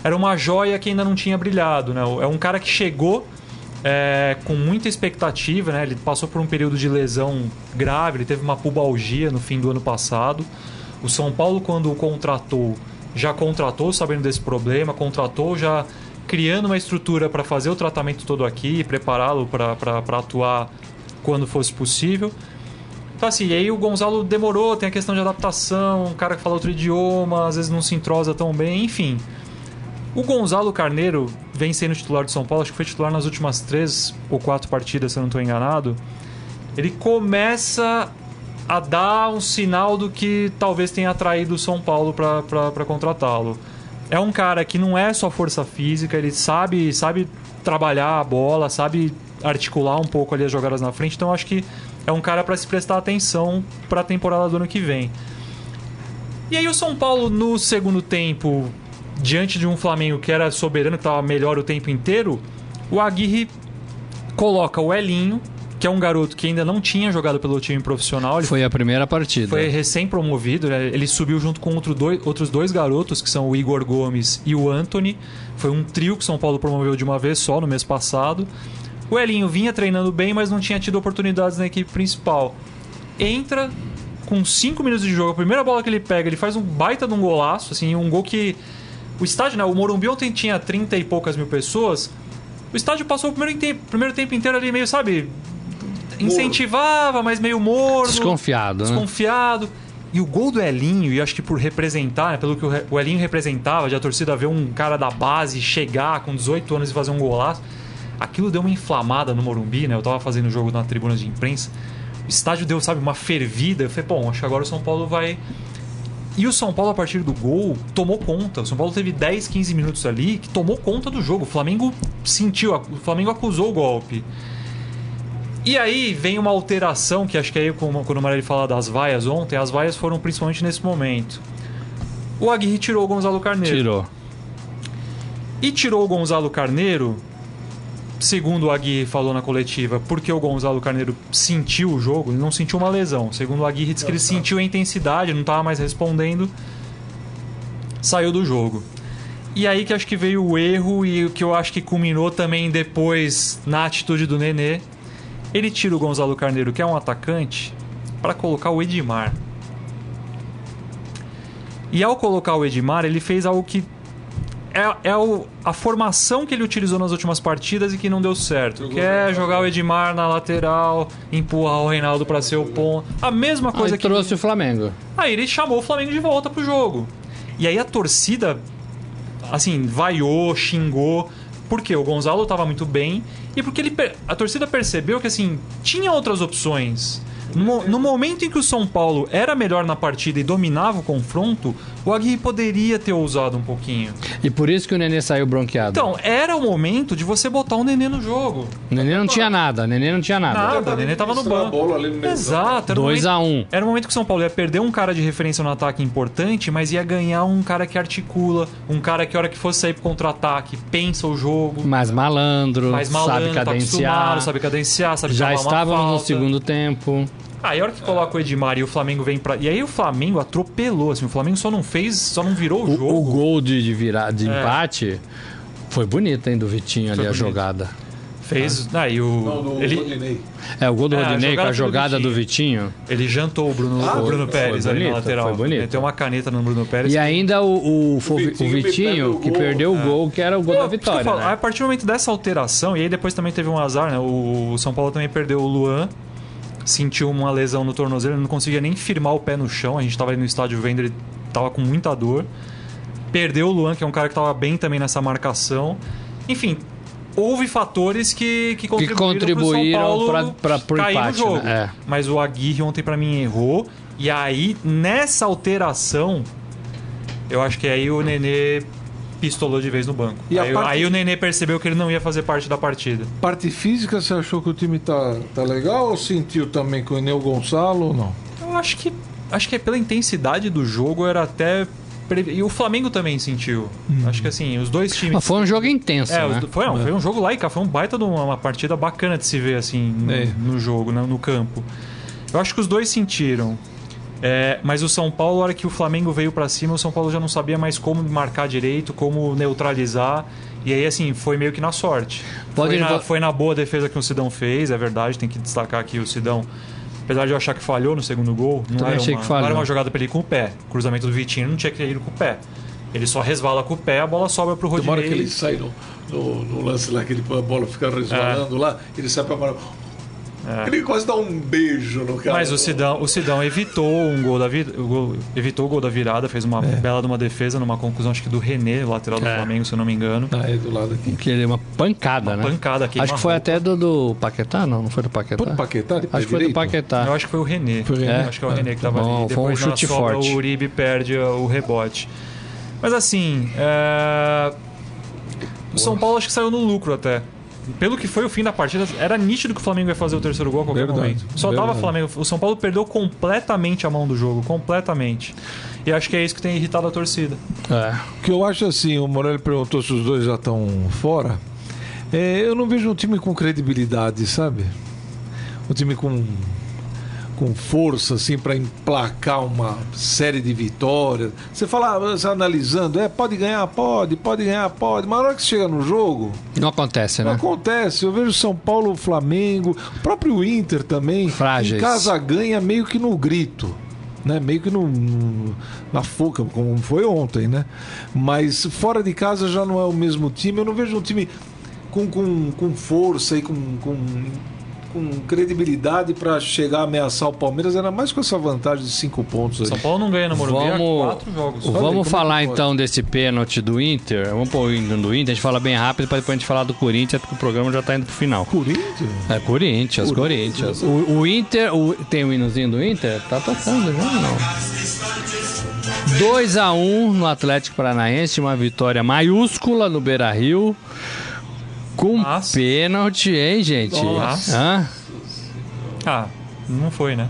Era uma joia que ainda não tinha brilhado, né? É um cara que chegou é, com muita expectativa, né? Ele passou por um período de lesão grave, ele teve uma pubalgia no fim do ano passado. O São Paulo, quando o contratou, já contratou sabendo desse problema, contratou já criando uma estrutura para fazer o tratamento todo aqui e prepará-lo para atuar quando fosse possível. Então, assim, e aí o Gonzalo demorou, tem a questão de adaptação, um cara que fala outro idioma, às vezes não se entrosa tão bem, enfim. O Gonzalo Carneiro vem sendo titular de São Paulo, acho que foi titular nas últimas três ou quatro partidas, se eu não estou enganado. Ele começa a dar um sinal do que talvez tenha atraído o São Paulo para contratá-lo. É um cara que não é só força física, ele sabe, sabe trabalhar a bola, sabe articular um pouco ali as jogadas na frente, então acho que é um cara para se prestar atenção para a temporada do ano que vem. E aí o São Paulo no segundo tempo, diante de um Flamengo que era soberano, que estava melhor o tempo inteiro, o Aguirre coloca o Elinho, que é um garoto que ainda não tinha jogado pelo time profissional. Ele Foi a primeira partida. foi recém-promovido, né? ele subiu junto com outro dois, outros dois garotos, que são o Igor Gomes e o Anthony. Foi um trio que São Paulo promoveu de uma vez só no mês passado. O Elinho vinha treinando bem, mas não tinha tido oportunidades na equipe principal. Entra com 5 minutos de jogo, a primeira bola que ele pega, ele faz um baita de um golaço, assim, um gol que. O estádio, né? O Morumbi ontem tinha 30 e poucas mil pessoas. O estádio passou o primeiro tempo, primeiro tempo inteiro ali meio, sabe? Incentivava, mas meio morno. Desconfiado, né? Desconfiado. E o gol do Elinho, e acho que por representar, né, pelo que o Elinho representava, de a torcida ver um cara da base chegar com 18 anos e fazer um golaço, aquilo deu uma inflamada no Morumbi, né? Eu tava fazendo o jogo na tribuna de imprensa. O estádio deu, sabe, uma fervida. Eu falei, bom, acho que agora o São Paulo vai. E o São Paulo, a partir do gol, tomou conta. O São Paulo teve 10, 15 minutos ali que tomou conta do jogo. O Flamengo sentiu, o Flamengo acusou o golpe. E aí vem uma alteração, que acho que aí, como- quando o Marelli fala das vaias ontem, as vaias foram principalmente nesse momento. O Aguirre tirou o Gonzalo Carneiro. Tirou. E tirou o Gonzalo Carneiro, segundo o Aguirre falou na coletiva, porque o Gonzalo Carneiro sentiu o jogo, ele não sentiu uma lesão. Segundo o Aguirre, disse que ele sentiu a intensidade, não estava mais respondendo, saiu do jogo. E aí que acho que veio o erro e o que eu acho que culminou também depois na atitude do Nenê. Ele tira o Gonzalo Carneiro, que é um atacante, para colocar o Edmar. E ao colocar o Edmar, ele fez algo que é, é o- a formação que ele utilizou nas últimas partidas e que não deu certo. Que é jogar o Edmar na lateral, empurrar o Reinaldo para ser o ponto. A mesma coisa Aí que. trouxe o Flamengo. Aí ele chamou o Flamengo de volta pro jogo. E aí a torcida, assim, vaiou, xingou. Porque o Gonzalo tava muito bem e porque ele, a torcida percebeu que, assim, tinha outras opções. No, no momento em que o São Paulo era melhor na partida e dominava o confronto, o Aguirre poderia ter ousado um pouquinho. E por isso que o Nenê saiu bronqueado. Então, era o momento de você botar o Nenê no jogo. o Nenê não tinha nada, o Nenê não tinha nada. Nada, o Nenê tava no banco. no Exato. era o 2 momento- a 1 um. Era o momento que o São Paulo ia perder um cara de referência no ataque importante, mas ia ganhar um cara que articula, um cara que, a hora que fosse sair pro contra-ataque, pensa o jogo, Mais malandro, mais malandro, sabe tá cadenciar. acostumado, sabe cadenciar, sabe Já estávamos no segundo tempo. Aí a hora que coloca o Edmar e o Flamengo vem pra. E aí o Flamengo atropelou, assim, o Flamengo só não fez, só não virou o, O, jogo. o gol de, de, virar, de É. empate foi bonito, hein, do Vitinho ali, Foi a bonito. jogada. Fez. Aí o. Não, do ele, Rodinei. É, o gol do É, a Rodinei com a jogada do do Vitinho. ele jantou o Bruno, Ah, o Bruno foi Pérez ali bonito, na lateral. foi bonito. Meteu uma caneta no Bruno Pérez. E ainda o, o, o Vitinho Vitinho, que perdeu o é. gol, que era o gol Não, da que vitória. falo, né? A partir do momento dessa alteração, e aí depois também teve um azar, né? O São Paulo também perdeu o Luan, sentiu uma lesão no tornozelo, ele não conseguia nem firmar o pé no chão. A gente tava ali no estádio vendo, ele tava com muita dor. Perdeu o Luan, que é um cara que tava bem também nessa marcação. Enfim, houve fatores que, que contribuíram, pro cair empate, no jogo. né? É. Mas o Aguirre ontem pra mim errou. E aí, nessa alteração, eu acho que aí o Nenê pistolou de vez no banco. E aí, parte- aí o Nenê percebeu que ele não ia fazer parte da partida. Parte física, você achou que o time tá, tá legal ou sentiu também com o Enel Gonçalo ou não? Eu acho que acho que pela intensidade do jogo era até e o Flamengo também sentiu. Acho que assim, os dois times Mas foi um jogo intenso, É, né? foi, não, foi um jogo lá e cá, foi um baita de uma, uma partida bacana de se ver assim no, É. no jogo, né, no campo. Eu acho que os dois sentiram. É, mas o São Paulo, a hora que o Flamengo veio pra cima, o São Paulo já não sabia mais como marcar direito, como neutralizar. E aí, assim, foi meio que na sorte. Pode- foi, na, foi na boa defesa que o Sidão fez, é verdade, tem que destacar aqui o Sidão. Apesar de eu achar que falhou no segundo gol, não, Também era achei uma, que não era falhou. uma jogada pra ele ir com o pé. Cruzamento do Vitinho não tinha que ir com o pé. Ele só resvala com o pé, a bola sobra pro Rodinei. que ele sai no, no, no lance lá, que ele, a bola fica resvalando lá, ele sai pra bola. Ele quase dá um beijo no cara. É. Mas o Sidão, o Sidão evitou um gol da vi- o gol- evitou o gol da virada, fez uma É. bela de uma defesa numa conclusão acho que do René, lateral do É. Flamengo, se eu não me engano. Ah, é do lado aqui. Que ele é uma pancada, né? Pancada aqui. Acho que foi até do, do Paquetá, não? Não foi do Paquetá? Pô, do Paquetá, Acho que foi do? Paquetá. Eu acho que foi o René. Foi o René? Acho que é o René que tava Bom, ali. foi um Depois chute na sobra, forte. o Uribe perde o rebote. Mas assim, é... o São Paulo acho que saiu no lucro até. Pelo que foi o fim da partida, era nítido que o Flamengo ia fazer o terceiro gol a qualquer Verdade, momento. Só verdade. tava Flamengo. O São Paulo perdeu completamente a mão do jogo, completamente. E acho que é isso que tem irritado a torcida. É. O que eu acho assim, o Morelli perguntou se os dois já estão fora. É, eu não vejo um time com credibilidade, sabe? Um time com, com força, assim, para emplacar uma série de vitórias. Você fala, você analisando, é, pode ganhar, pode, pode ganhar, pode. Mas na hora que chega no jogo, Não acontece, não né? acontece. Eu vejo São Paulo, Flamengo, próprio Inter também. Frágeis. Em casa ganha meio que no grito. Né? Meio que no- na foca, como foi ontem, né? Mas fora de casa já não é o mesmo time. Eu não vejo um time com, com, com força e com, com, com credibilidade para chegar a ameaçar o Palmeiras, ainda mais com essa vantagem de cinco pontos São aí. Paulo não ganha no Morumbi há Vamos- quatro jogos. Olha aí, como é Vamos que falar pode? então desse pênalti do Inter. Vamos pôr o hino do Inter, a gente fala bem rápido, para depois a gente falar do Corinthians, porque o programa já tá indo pro final. Corinthians? É Corinthians, Corinthians. O, o Inter, o- tem o hinozinho do Inter? Tá tocando já, não? 2x1 no Atlético Paranaense, uma vitória maiúscula no Beira-Rio. Com Nossa. pênalti, hein, gente? Nossa. Hã? Ah, não foi, né?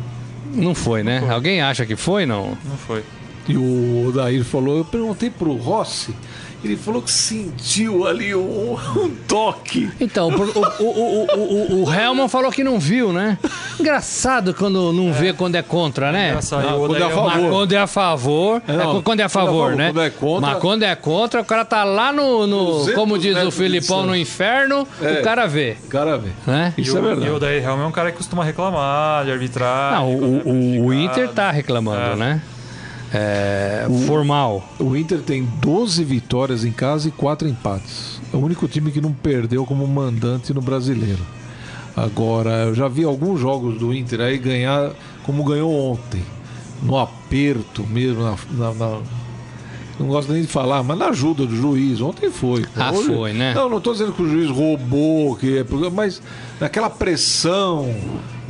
Não foi, né? Alguém acha que foi, não? Não foi. E o Odair falou, eu perguntei pro Rossi, ele falou que sentiu ali um, um toque. Então, o, o, o, o, o, o Helman falou que não viu, né? Engraçado quando não vê quando é contra, né? Engraçado. Ah, O quando é a favor. Mas quando é a favor, É, não, é, quando é a favor, né? quando é contra- Mas quando é contra, o cara tá lá no, no 200 como diz o Filipão, no inferno, É. o cara vê, Cara, velho. né? Isso e é o, verdade. E o Odair Helm é um cara que costuma reclamar de arbitragem. Não, o, o, o Inter tá reclamando, É. né? É, formal. O Inter tem 12 vitórias em casa e 4 empates. É o único time que não perdeu como mandante no brasileiro. Agora, eu já vi alguns jogos do Inter aí ganhar como ganhou ontem. No aperto mesmo, na, na- na- não gosto nem de falar, mas na ajuda do juiz. Ontem foi. Ah, foi, né? Não, não estou dizendo que o juiz roubou, que é, mas naquela pressão,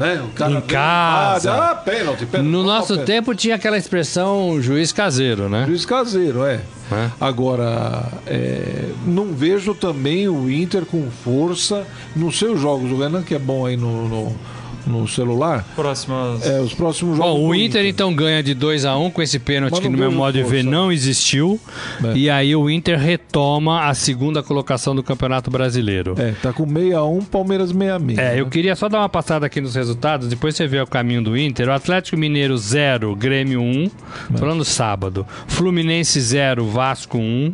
né? O cara Em casa. Ah, pênalti, pênalti. No nosso pênalti. tempo tinha aquela expressão juiz caseiro, né? Juiz caseiro, é. É. Agora, é, não vejo também o Inter com força nos seus jogos. O Renan, que é bom aí no, no, no celular, Próximas. é, os próximos jogos. Bom, o do Inter então ganha de 2 a 1 com esse pênalti Mas que no meu modo de ver não existiu. É. E aí o Inter retoma a segunda colocação do Campeonato Brasileiro. É, tá com 61, Palmeiras 66. É, eu né? queria só dar uma passada aqui nos resultados, depois você vê o caminho do Inter. O Atlético Mineiro 0, Grêmio 1, falando sábado. Fluminense 0, Vasco 1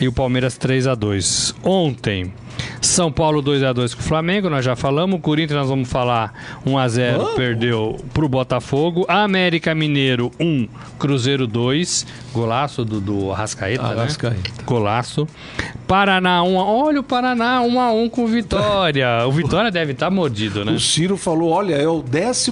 e o Palmeiras 3 a 2. Ontem, São Paulo 2 a 2 com o Flamengo, nós já falamos. Corinthians nós vamos falar 1 a 0, Vamos. perdeu pro Botafogo. América Mineiro 1, Cruzeiro 2, golaço do, do Arrascaeta, né? Arrascaeta. Golaço. Paraná 1 a... Olha o Paraná 1 a 1 com o Vitória. O Vitória deve estar mordido, né? O Ciro falou: olha, é o 14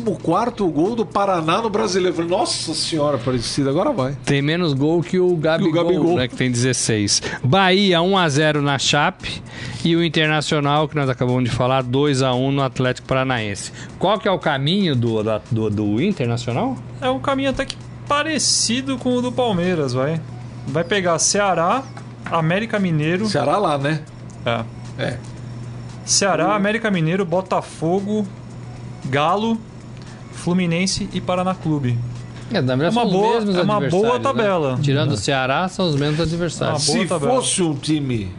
gol do Paraná no brasileiro. Falei, nossa senhora, parecida, agora vai. Tem menos gol que o Gabigol, Que o Gabigol. né, que tem 16. Bahia 1 a 0 na Chape e o Internacional, que nós acabamos de falar, 2 a 1 no Atlético Paranaense. Qual que é o caminho do, da- do, do Internacional? É um caminho até que parecido com o do Palmeiras, vai. Vai pegar Ceará, América Mineiro. Ceará lá, né? É. É. Ceará, América Mineiro, Botafogo, Galo, Fluminense e Paraná Clube. É, na verdade, É uma boa- é uma boa né? tabela. Tirando o Ceará, são os mesmos adversários. Boa Se tabela. fosse um time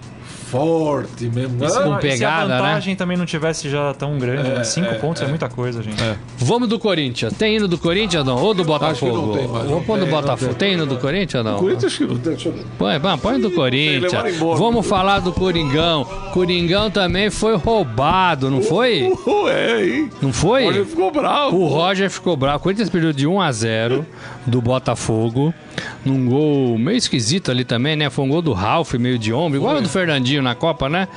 forte mesmo. Se, ah, Com e se pegada, a né? vantagem também não tivesse já tão grande, né? Cinco pontos é, muita coisa, gente. Vamos do Corinthians. Tem hino do Corinthians não? Ou do Botafogo? não tem. Vamos pôr do Botafogo. tem. Hino do Corinthians não? Corinthians que não tem. Deixa eu ver. Põe, põe, põe do Corinthians. Vamos falar do Coringão. Coringão também foi roubado, não foi? Ué, hein? Não foi? Olha, ficou bravo. O Roger ficou bravo. O Corinthians perdeu de 1 a 0 do Botafogo. num gol meio esquisito ali também, né? Foi um gol do Ralf, meio de ombro, igual o do Fernandinho na Copa, né?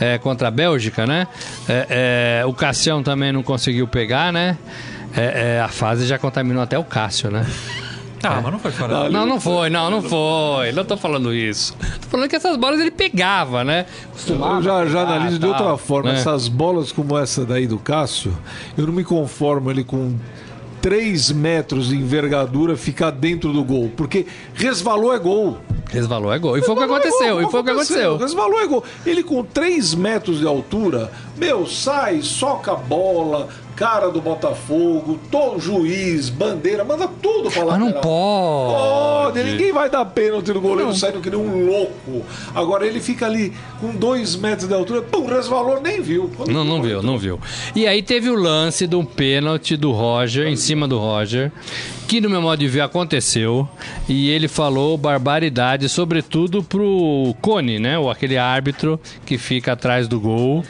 É, contra a Bélgica, né? É, é, o Cassião também não conseguiu pegar, né? É, é, a fase já contaminou até o Cássio, né? Ah, mas não foi fora. Não, não foi, não, não foi. Não tô falando isso. Tô falando que essas bolas ele pegava, né? Eu já, já analiso de outra forma. né? Essas bolas como essa daí do Cássio, eu não me conformo ele com 3 metros de envergadura ficar dentro do gol. Porque resvalou é gol. Resvalou é gol. E foi o que é aconteceu. gol, E foi o que aconteceu. Resvalou é gol. Ele com 3 metros de altura, meu, sai, soca a bola, cara do Botafogo, todo juiz, bandeira, manda tudo pra lá. Mas não pode. Pode, ninguém vai dar pênalti no goleiro saindo que nem um louco. Agora ele fica ali com 2 metros de altura, pum, resvalou, nem viu. Quando Não, não viu, não viu. E aí teve o lance de um pênalti do Roger, em cima do Roger, que no meu modo de ver aconteceu. E ele falou barbaridade, sobretudo pro Cone, né? O aquele árbitro que fica atrás do gol.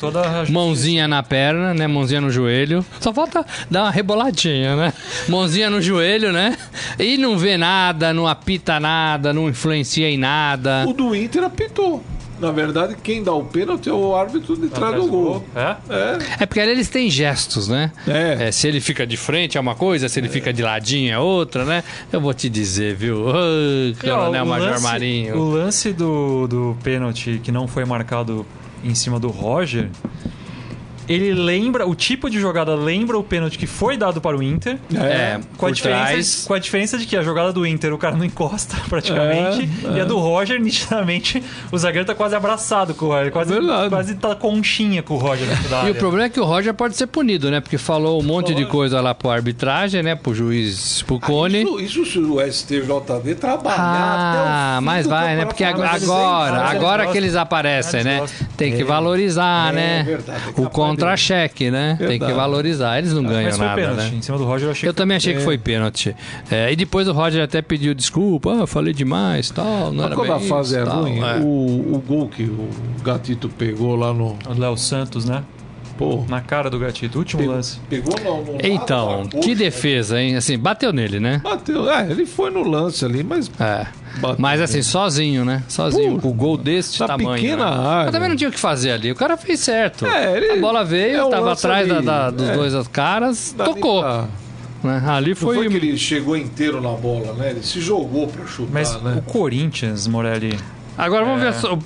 Mãozinha na perna, né? Mãozinha no joelho. Só falta dar uma reboladinha, né? Mãozinha no joelho, né? E não vê nada, não apita nada, não influencia em nada. O do Inter apitou. Na verdade, quem dá o pênalti é o árbitro de trás do gol. É? É. É porque ali eles têm gestos, né? É. se ele fica de frente é uma coisa, se ele fica de ladinho é outra, né? Eu vou te dizer, viu? Ô, ó, Coronel o Major lance- Marinho. O lance do, do pênalti que não foi marcado em cima do Roger, ele lembra, o tipo de jogada lembra o pênalti que foi dado para o Inter. É, Com a, diferença, trás. com a diferença de que a jogada do Inter o cara não encosta praticamente. É, E a do Roger, nitidamente, o zagueiro tá quase abraçado com o Roger. Quase, Verdade. quase tá conchinha com o Roger dentro da E o problema é que o Roger pode ser punido, né? Porque falou um monte de coisa lá pro arbitragem, né? Pro juiz, pro Cone. Isso, isso o STJD trabalhar até o Ah, mas vai, né? Porque agora, agora gostam. que eles aparecem, né? Tem que É. valorizar, É né? verdade, é O contra-cheque, né? Tem que Verdade. valorizar. Eles não ganham Mas foi nada, pênalti. né? Em cima do Roger eu achei Eu que também achei que foi pênalti. É, e depois o Roger até pediu desculpa, ah, eu falei demais, tal, não Mas era quando a fase isso, é tal, ruim, é. o, o gol que o Gatito pegou lá no. o Léo Santos, né? Pô, Na cara do Gatito. Último pegou, lance. pegou não, no lado Então, da que defesa, hein? Assim, bateu nele, né? Bateu. É, ele foi no lance ali, mas. É. Bateu Mas assim, sozinho, né? Sozinho, Pô, com o gol deste na tamanho. pequena né? área. Mas também não tinha o que fazer ali. O cara fez certo. É, ele- A bola veio, é um tava atrás da, ali, da- dos é. dois caras, Dá tocou. né? Ali Não foi, foi. que ele chegou inteiro na bola, né? Ele se jogou pra chutar, Mas né? o Corinthians, Morelli. Agora vamos É. ver. só-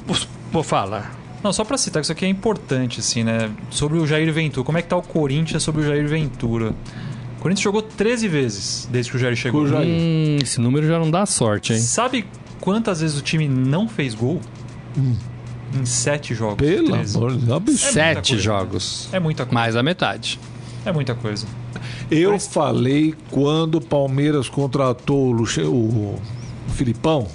Vou falar. Não, só pra citar que isso aqui é importante, assim, né? Sobre o Jair Ventura. Como é que tá o Corinthians sobre o Jair Ventura? O Corinthians jogou 13 vezes desde que o Jair chegou. O Jair. Hum, esse número já não dá sorte, hein? Sabe quantas vezes o time não fez gol? Em 7 jogos. Pelo 13. amor de Deus, absurdo. Sete coisa. jogos. É muita coisa. Mais da metade. É muita coisa. Eu falei quando o Palmeiras contratou o, Luche- o Filipão.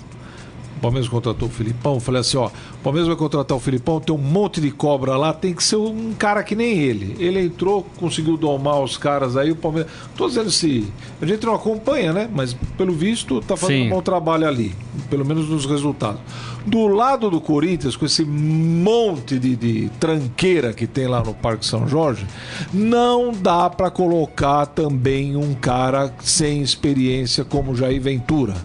O Palmeiras contratou o Filipão. Falei assim: ó, o Palmeiras vai contratar o Filipão, tem um monte de cobra lá, tem que ser um cara que nem ele. Ele entrou, conseguiu domar os caras aí, o Palmeiras. Tô dizendo se. A gente não acompanha, né? Mas pelo visto, tá fazendo Sim. um bom trabalho ali. Pelo menos nos resultados. Do lado do Corinthians, com esse monte de, de tranqueira que tem lá no Parque São Jorge, não dá para colocar também um cara sem experiência como Jair Ventura.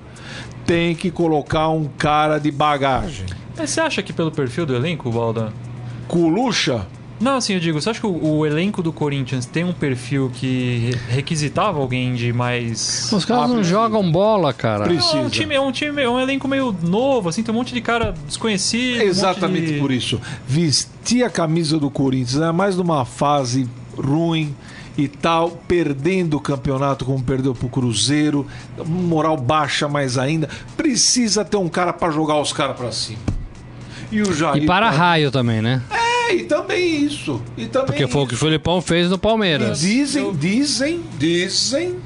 Tem que colocar um cara de bagagem. Mas você acha que pelo perfil do elenco, Balda? Culucha, Não, assim, eu digo, você acha que o, o elenco do Corinthians tem um perfil que re- requisitava alguém de mais. Os caras não precisa. jogam bola, cara. Precisa. É um time, é um time, é um elenco meio novo, assim, tem um monte de cara desconhecido. exatamente um de... por isso. Vestir a camisa do Corinthians é mais numa fase ruim e tal, perdendo o campeonato como perdeu pro Cruzeiro, moral baixa mais ainda. Precisa ter um cara para jogar os caras para cima. E o Jair E para tá- raio também, né? É, e também isso. E também Porque foi o que o isso. Filipão fez no E Palmeiras. dizem, dizem, dizem,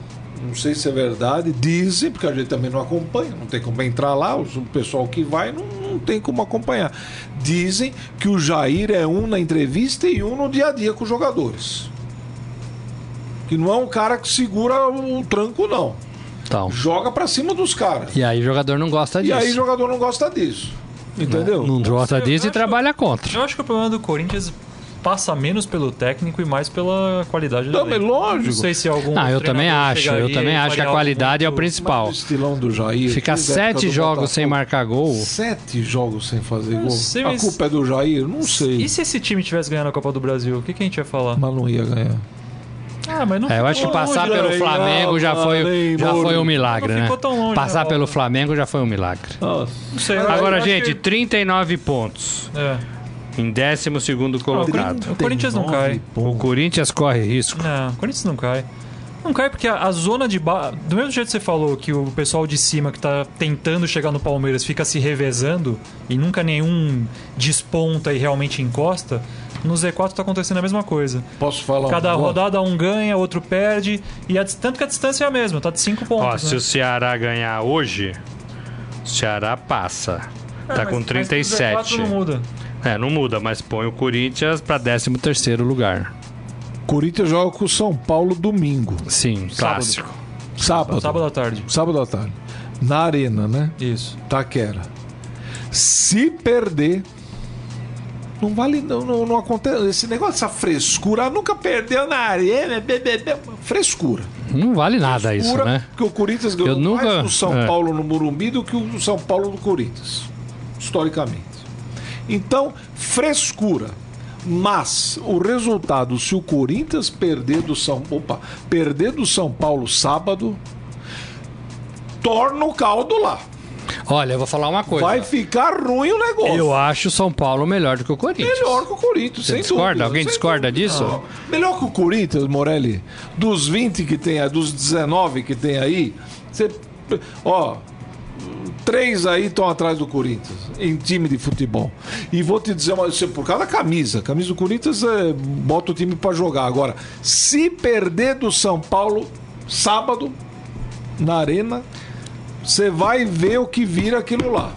não sei se é verdade, dizem, porque a gente também não acompanha, não tem como entrar lá, o pessoal que vai não, não tem como acompanhar. Dizem que o Jair é um na entrevista e um no dia a dia com os jogadores. Que não é um cara que segura o tranco, não. Então. Joga pra cima dos caras. E aí o jogador não gosta E disso. aí o jogador não gosta disso. Entendeu? Não gosta Eu disso e trabalha contra. Eu acho que o problema do Corinthians passa menos pelo técnico e mais pela qualidade do Também, lógico. Não sei se algum Ah, eu também acho. Eu também e acho que a qualidade é o principal. Estilão do Jair. Ficar sete jogos sem marcar gol. Sete jogos sem fazer gol. sei, A culpa é do Jair? Não sei. E se esse time tivesse ganhando a Copa do Brasil, o que, que a gente ia falar? Mas não ia ganhar. Ah, mas não É, eu acho que passar longe, pelo né? Flamengo já foi, já foi um milagre, Não né? ficou tão longe, Passar né, pelo? Flamengo já foi um milagre. Nossa. Não sei, Agora, gente, que- 39 pontos. É. Em 12 colocado. O Corinthians não cai. O Corinthians corre risco. Não, o Corinthians não cai. Não cai porque a, a zona de baixo. Do mesmo jeito que você falou que o pessoal de cima que tá tentando chegar no Palmeiras fica se revezando e nunca nenhum desponta e realmente encosta, no Z4 tá acontecendo a mesma coisa. Posso falar Cada um rodada um ganha, outro perde. E a, tanto que a distância é a mesma, tá de 5 Ó, pontos. se né? o Ceará ganhar hoje, o Ceará passa. É, Tá mas- com mas o 37. Z4 não muda. É, não muda, mas põe o Corinthians pra 13 terceiro lugar. Corinthians joga com o São Paulo domingo. Sim, clássico. Sábado. Sábado à tarde. Sábado à tarde. Na arena, né? Isso. Taquera. Se perder. Não vale. Não, não, não acontece. Esse negócio, essa frescura. Nunca perdeu na arena. be- be- be- Frescura. Não vale nada isso, Frescura, né? Porque o Corinthians ganhou Eu nunca- mais do São é. Paulo no Morumbi do que o São Paulo do Corinthians. Historicamente. Então, frescura. Mas o resultado, se o Corinthians perder do São, opa, perder do São Paulo sábado, torna o caldo lá. Olha, eu vou falar uma coisa. Vai ficar ruim o negócio. Eu acho o São Paulo melhor do que o Corinthians. Melhor que o Corinthians, sem discorda? dúvida. Alguém sem discorda dúvida. disso? Não. Melhor que o Corinthians, Morelli. Dos 20 que tem, aí, dos 19 que tem aí, você. Ó. Três aí estão atrás do Corinthians, em time de futebol. E vou te dizer, uma, isso é por causa da camisa. A camisa do Corinthians é, bota o time pra jogar. Agora, se perder do São Paulo sábado, na Arena, você vai ver o que vira aquilo lá.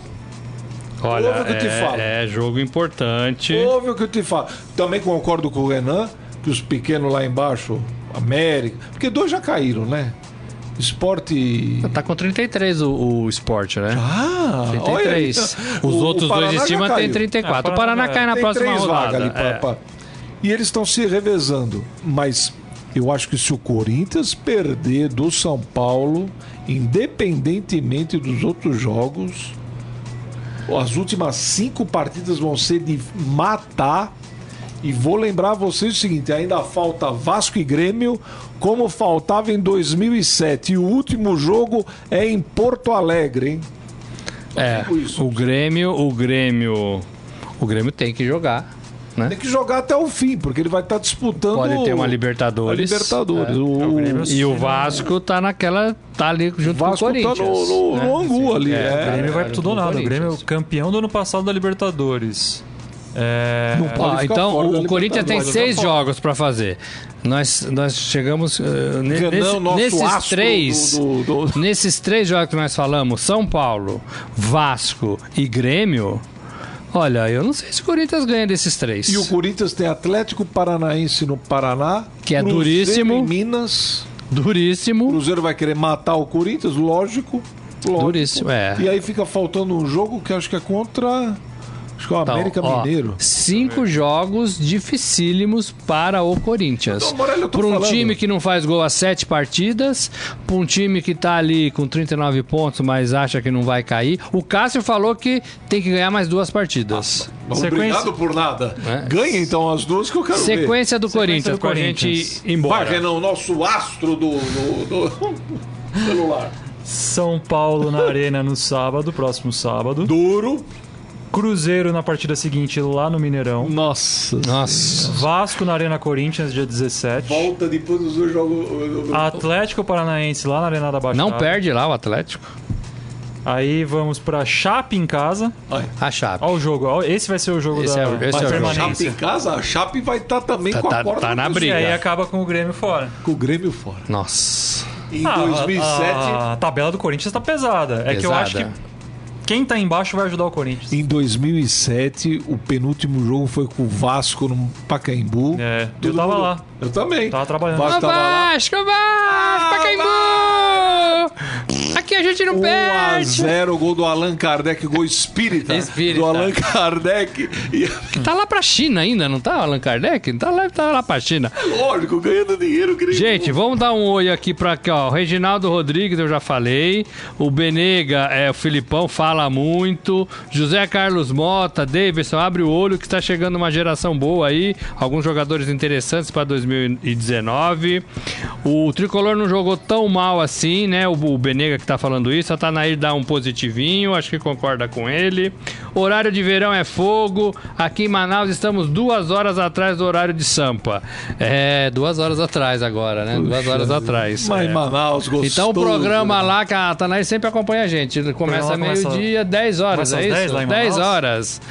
Olha, Ouve o que eu te falo. é, é jogo importante. Ouve o que eu te falo. Também concordo com o Renan, que os pequenos lá embaixo, América. Porque dois já caíram, né? Esporte. Tá com 33 o, o esporte, né? Ah, 33. olha, Os o- outros o dois de cima tem caiu. 34. É, o Paraná Paraná cai na Tem próxima três rodada. vagas ali pra, É. pra- E eles estão se revezando. Mas eu acho que se o Corinthians perder do São Paulo, independentemente dos outros jogos, as últimas cinco partidas vão ser de matar. E vou lembrar vocês o seguinte: ainda falta Vasco e Grêmio, como faltava em 2007. E o último jogo é em Porto Alegre, hein? É, isso. o Grêmio, o Grêmio, o Grêmio tem que jogar, né? Tem que jogar até o fim, porque ele vai estar disputando. Pode ter uma a Libertadores. Libertadores. É. O, o Grêmio E o Vasco tá naquela, tá ali junto Vasco com o tá Corinthians. no, no, né? no angu ali. É, É, O Grêmio vai é, pro tudo ou nada. O Grêmio é o campeão do ano passado da Libertadores. É... Não pode Ó, ficar então, o, o Corinthians tem seis jogos pra fazer. Nós, nós chegamos Renan, nesse- nesses três, do- do- do- nesses três jogos que nós falamos, São Paulo, Vasco e Grêmio. Olha, eu não sei se o Corinthians ganha desses três. E o Corinthians tem Atlético Paranaense no Paraná. Que é Cruzeiro duríssimo. Em Minas. O Duríssimo. Cruzeiro vai querer matar o Corinthians, lógico. lógico. Duríssimo, é. E aí fica faltando um jogo que acho que é contra. Acho que é o Então, América ó, Mineiro. Cinco jogos dificílimos para o Corinthians. Então, Para um falando. time que não faz gol há sete partidas, para um time que tá ali com 39 pontos, mas acha que não vai cair. O Cássio falou que tem que ganhar mais duas partidas. Obrigado Sequência- por nada. É. Ganha então as duas que eu quero ver. Sequência do Sequência Corinthians, do pra Corinthians. gente ir embora. Vai, Renan, o nosso astro do, do, do celular. São Paulo na Arena no sábado, próximo sábado. Duro. Cruzeiro na partida seguinte lá no Mineirão. Nossa. Nossa. Vasco na Arena Corinthians, dia 17. Volta depois dos dois jogos. Atlético Paranaense lá na Arena da Baixada. Não perde lá o Atlético. Aí vamos pra Chape em casa. A Chape. Olha o jogo. Esse vai ser o jogo Esse da, é esse da é o jogo. Chape permanência. em casa, a Chape vai estar também Tá- com a tá- corda tá na pescoço. E briga. aí acaba com o Grêmio fora. Com o Grêmio fora. Nossa. Em Ah, 2007, A, a tabela do Corinthians tá pesada. É que eu Pesada. acho que quem tá embaixo vai ajudar o Corinthians. em 2007, o penúltimo jogo foi com o Vasco no Pacaembu. É, eu Todo tava mundo- lá. Eu também. Tava trabalhando. Vasco tava lá. Vasco, Vasco, Pacaembu! A gente não 1 a perde. 0 gol do Allan Kardec, gol espírita, Espírita. do Allan Kardec. E, Tá lá pra China ainda, não tá, Allan Kardec? Tá lá, tá lá pra China. lógico, ganhando dinheiro. querido. Gente, vamos dar um oi aqui pra aqui, ó. O Reginaldo Rodrigues, eu já falei. O Benega, é, o Filipão, fala muito. José Carlos Mota, Davidson, abre o olho que está chegando uma geração boa aí. Alguns jogadores interessantes pra 2019. O Tricolor não jogou tão mal assim, né? O, o Benega que tá falando isso. A Tanair dá um positivinho, acho que concorda com ele. Horário de verão é fogo. Aqui em Manaus estamos duas horas atrás do horário de Sampa. É, duas horas atrás agora, né? duas Puxa horas vida. atrás. Mas é. Manaus, gostoso. Então o programa né? lá que a Tanaí sempre acompanha a gente. Ele começa meio-dia, 10 horas, é isso? 10 lá em 10 Manaus? horas.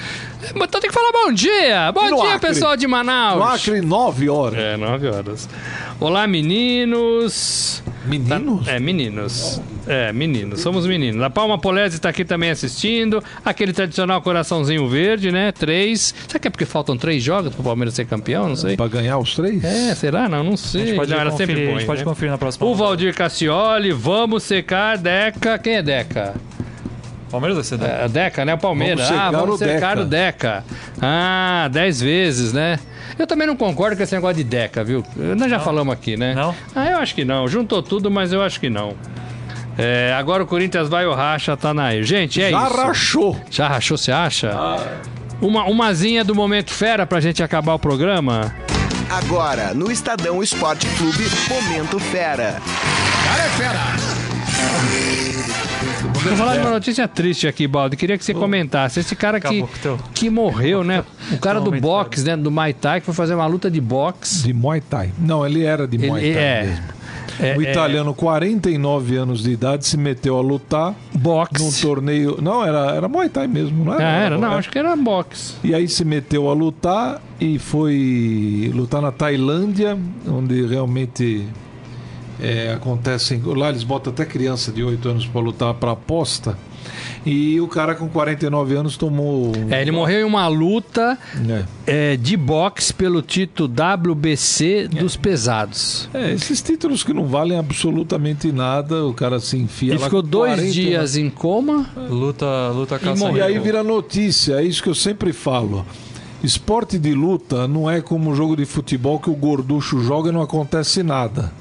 Então tem que falar bom dia! Bom dia, Acre? pessoal de Manaus! No Acre, 9 horas. É, 9 horas. Olá, meninos! Meninos? É, meninos. É, meninos. Somos meninos. A Palma Polese está aqui também assistindo. Aquele tradicional coraçãozinho verde, né? Três. Será que é porque faltam três jogos para o Palmeiras ser campeão? Não sei. Pra ganhar os três? É, será? Não, não A sei. gente pode, não, era conferir, sempre bom, a gente pode né? conferir na próxima. O Valdir Cassioli, vamos secar Deca. Quem é Deca? Palmeiras vai ser da- É, Deca, né? O Palmeiras. Vamos ah, vamos Deca. o Deca. Ah, dez vezes, né? Eu também não concordo com esse negócio de Deca, viu? Nós já falamos aqui, né? Não? Ah, eu acho que não. Juntou tudo, mas eu acho que não. É, agora o Corinthians vai, o racha, tá na aí. Gente, é Já isso. rachou. Já rachou, você acha? Uma, umazinha do Momento Fera pra gente acabar o programa. Agora, no Estadão Esporte Clube, Momento Fera. Vou falar de uma notícia triste aqui, Baldi. Queria que você comentasse. Esse cara que, que morreu, né? O cara do boxe, né? Do Muay Thai, que foi fazer uma luta de boxe. De Muay Thai. Não, ele era de Muay Ele Thai é. mesmo. É, O é, italiano, 49 anos de idade, se meteu a lutar boxe. num torneio. Não, era, era Muay Thai mesmo, não era? Ah, era, não, É. acho que era boxe. E aí se meteu a lutar e foi lutar na Tailândia, onde realmente é, acontecem. Lá eles botam até criança de 8 anos para lutar para aposta. E o cara com 49 anos tomou. É, ele morreu em uma luta É. é, de boxe pelo título WBC dos pesados. É, esses títulos que não valem absolutamente nada, o cara se enfia Ele ficou dois 49. dias em coma. Luta, luta caça morreu. E aí vira notícia, é isso que eu sempre falo. Esporte de luta não é como jogo de futebol que o gorducho joga e não acontece nada.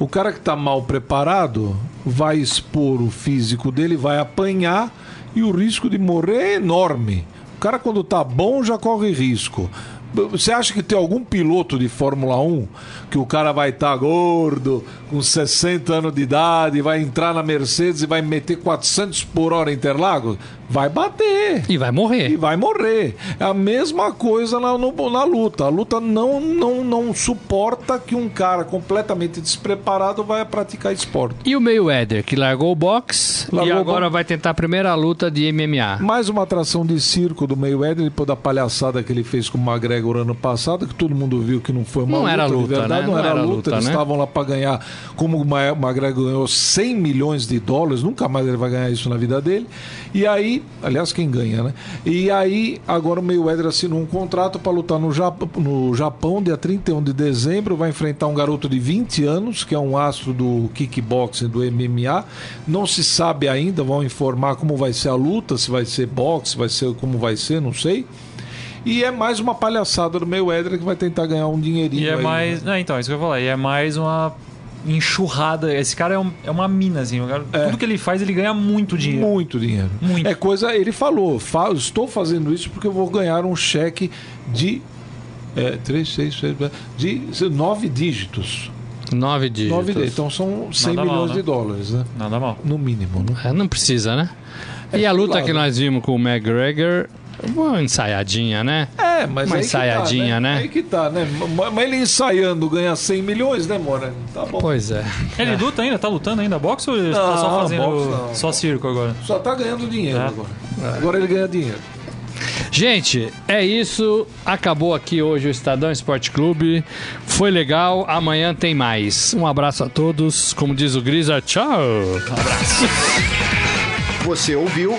O cara que está mal preparado vai expor o físico dele, vai apanhar e o risco de morrer é enorme. O cara quando tá bom já corre risco. Você acha que tem algum piloto de Fórmula 1 que o cara vai estar gordo, com 60 anos de idade, vai entrar na Mercedes e vai meter 400 por hora em Interlagos? Vai bater E vai e morrer. vai morrer. É a mesma coisa na, no- na luta. A luta não, não, não suporta que um cara completamente despreparado vai praticar esporte. E o Mayweather, que largou o boxe e Largou o agora vai tentar a primeira luta de MMA. Mais uma atração de circo do Mayweather, depois da palhaçada que ele fez com o McGregor ano passado, que todo mundo viu que não foi uma Não luta era luta, verdade, né? não, Não era, era luta, luta, eles né? estavam lá para ganhar, como o McGregor ganhou 100 milhões de dólares, nunca mais ele vai ganhar isso na vida dele. E aí, aliás, quem ganha, né? E aí, agora o Mayweather assinou um contrato para lutar no Japão, no Japão, dia 31 de dezembro, vai enfrentar um garoto de 20 anos, que é um astro do kickboxing, do MMA. Não se sabe ainda, vão informar como vai ser a luta, se vai ser boxe, vai ser como vai ser, não sei. E é mais uma palhaçada do Mayweather que vai tentar ganhar um dinheirinho. E é aí, mais. né? Não, então, isso que eu ia falar. E é mais uma enxurrada. Esse cara é, um- é uma mina, assim. o cara- Tudo que ele faz, ele ganha muito dinheiro. Muito dinheiro. Muito. É coisa. Ele falou: "Fa- estou fazendo isso porque eu vou ganhar um cheque de. É, três, seis, seis, de nove dígitos. Nove dígitos. Nove dígitos. Então são 100 Nada mal, milhões né? de dólares, né? Nada mal. No mínimo, né? É, não precisa, né? E a luta lá, que né? nós vimos com o McGregor, uma ensaiadinha, né? É, mas Uma aí que ensaiadinha, tá, né? Aí que tá, né? Mas ele ensaiando ganha 100 milhões, né, Mora? Tá bom. Pois é. Ele luta ainda? Tá lutando ainda boxe ou ele tá só fazendo boxe não. só circo agora? Só tá ganhando dinheiro É. agora. Agora ele ganha dinheiro. Gente, é isso. Acabou aqui hoje o Estadão Esporte Clube. Foi legal. Amanhã tem mais. Um abraço a todos. Como diz o Grisa, tchau. Você ouviu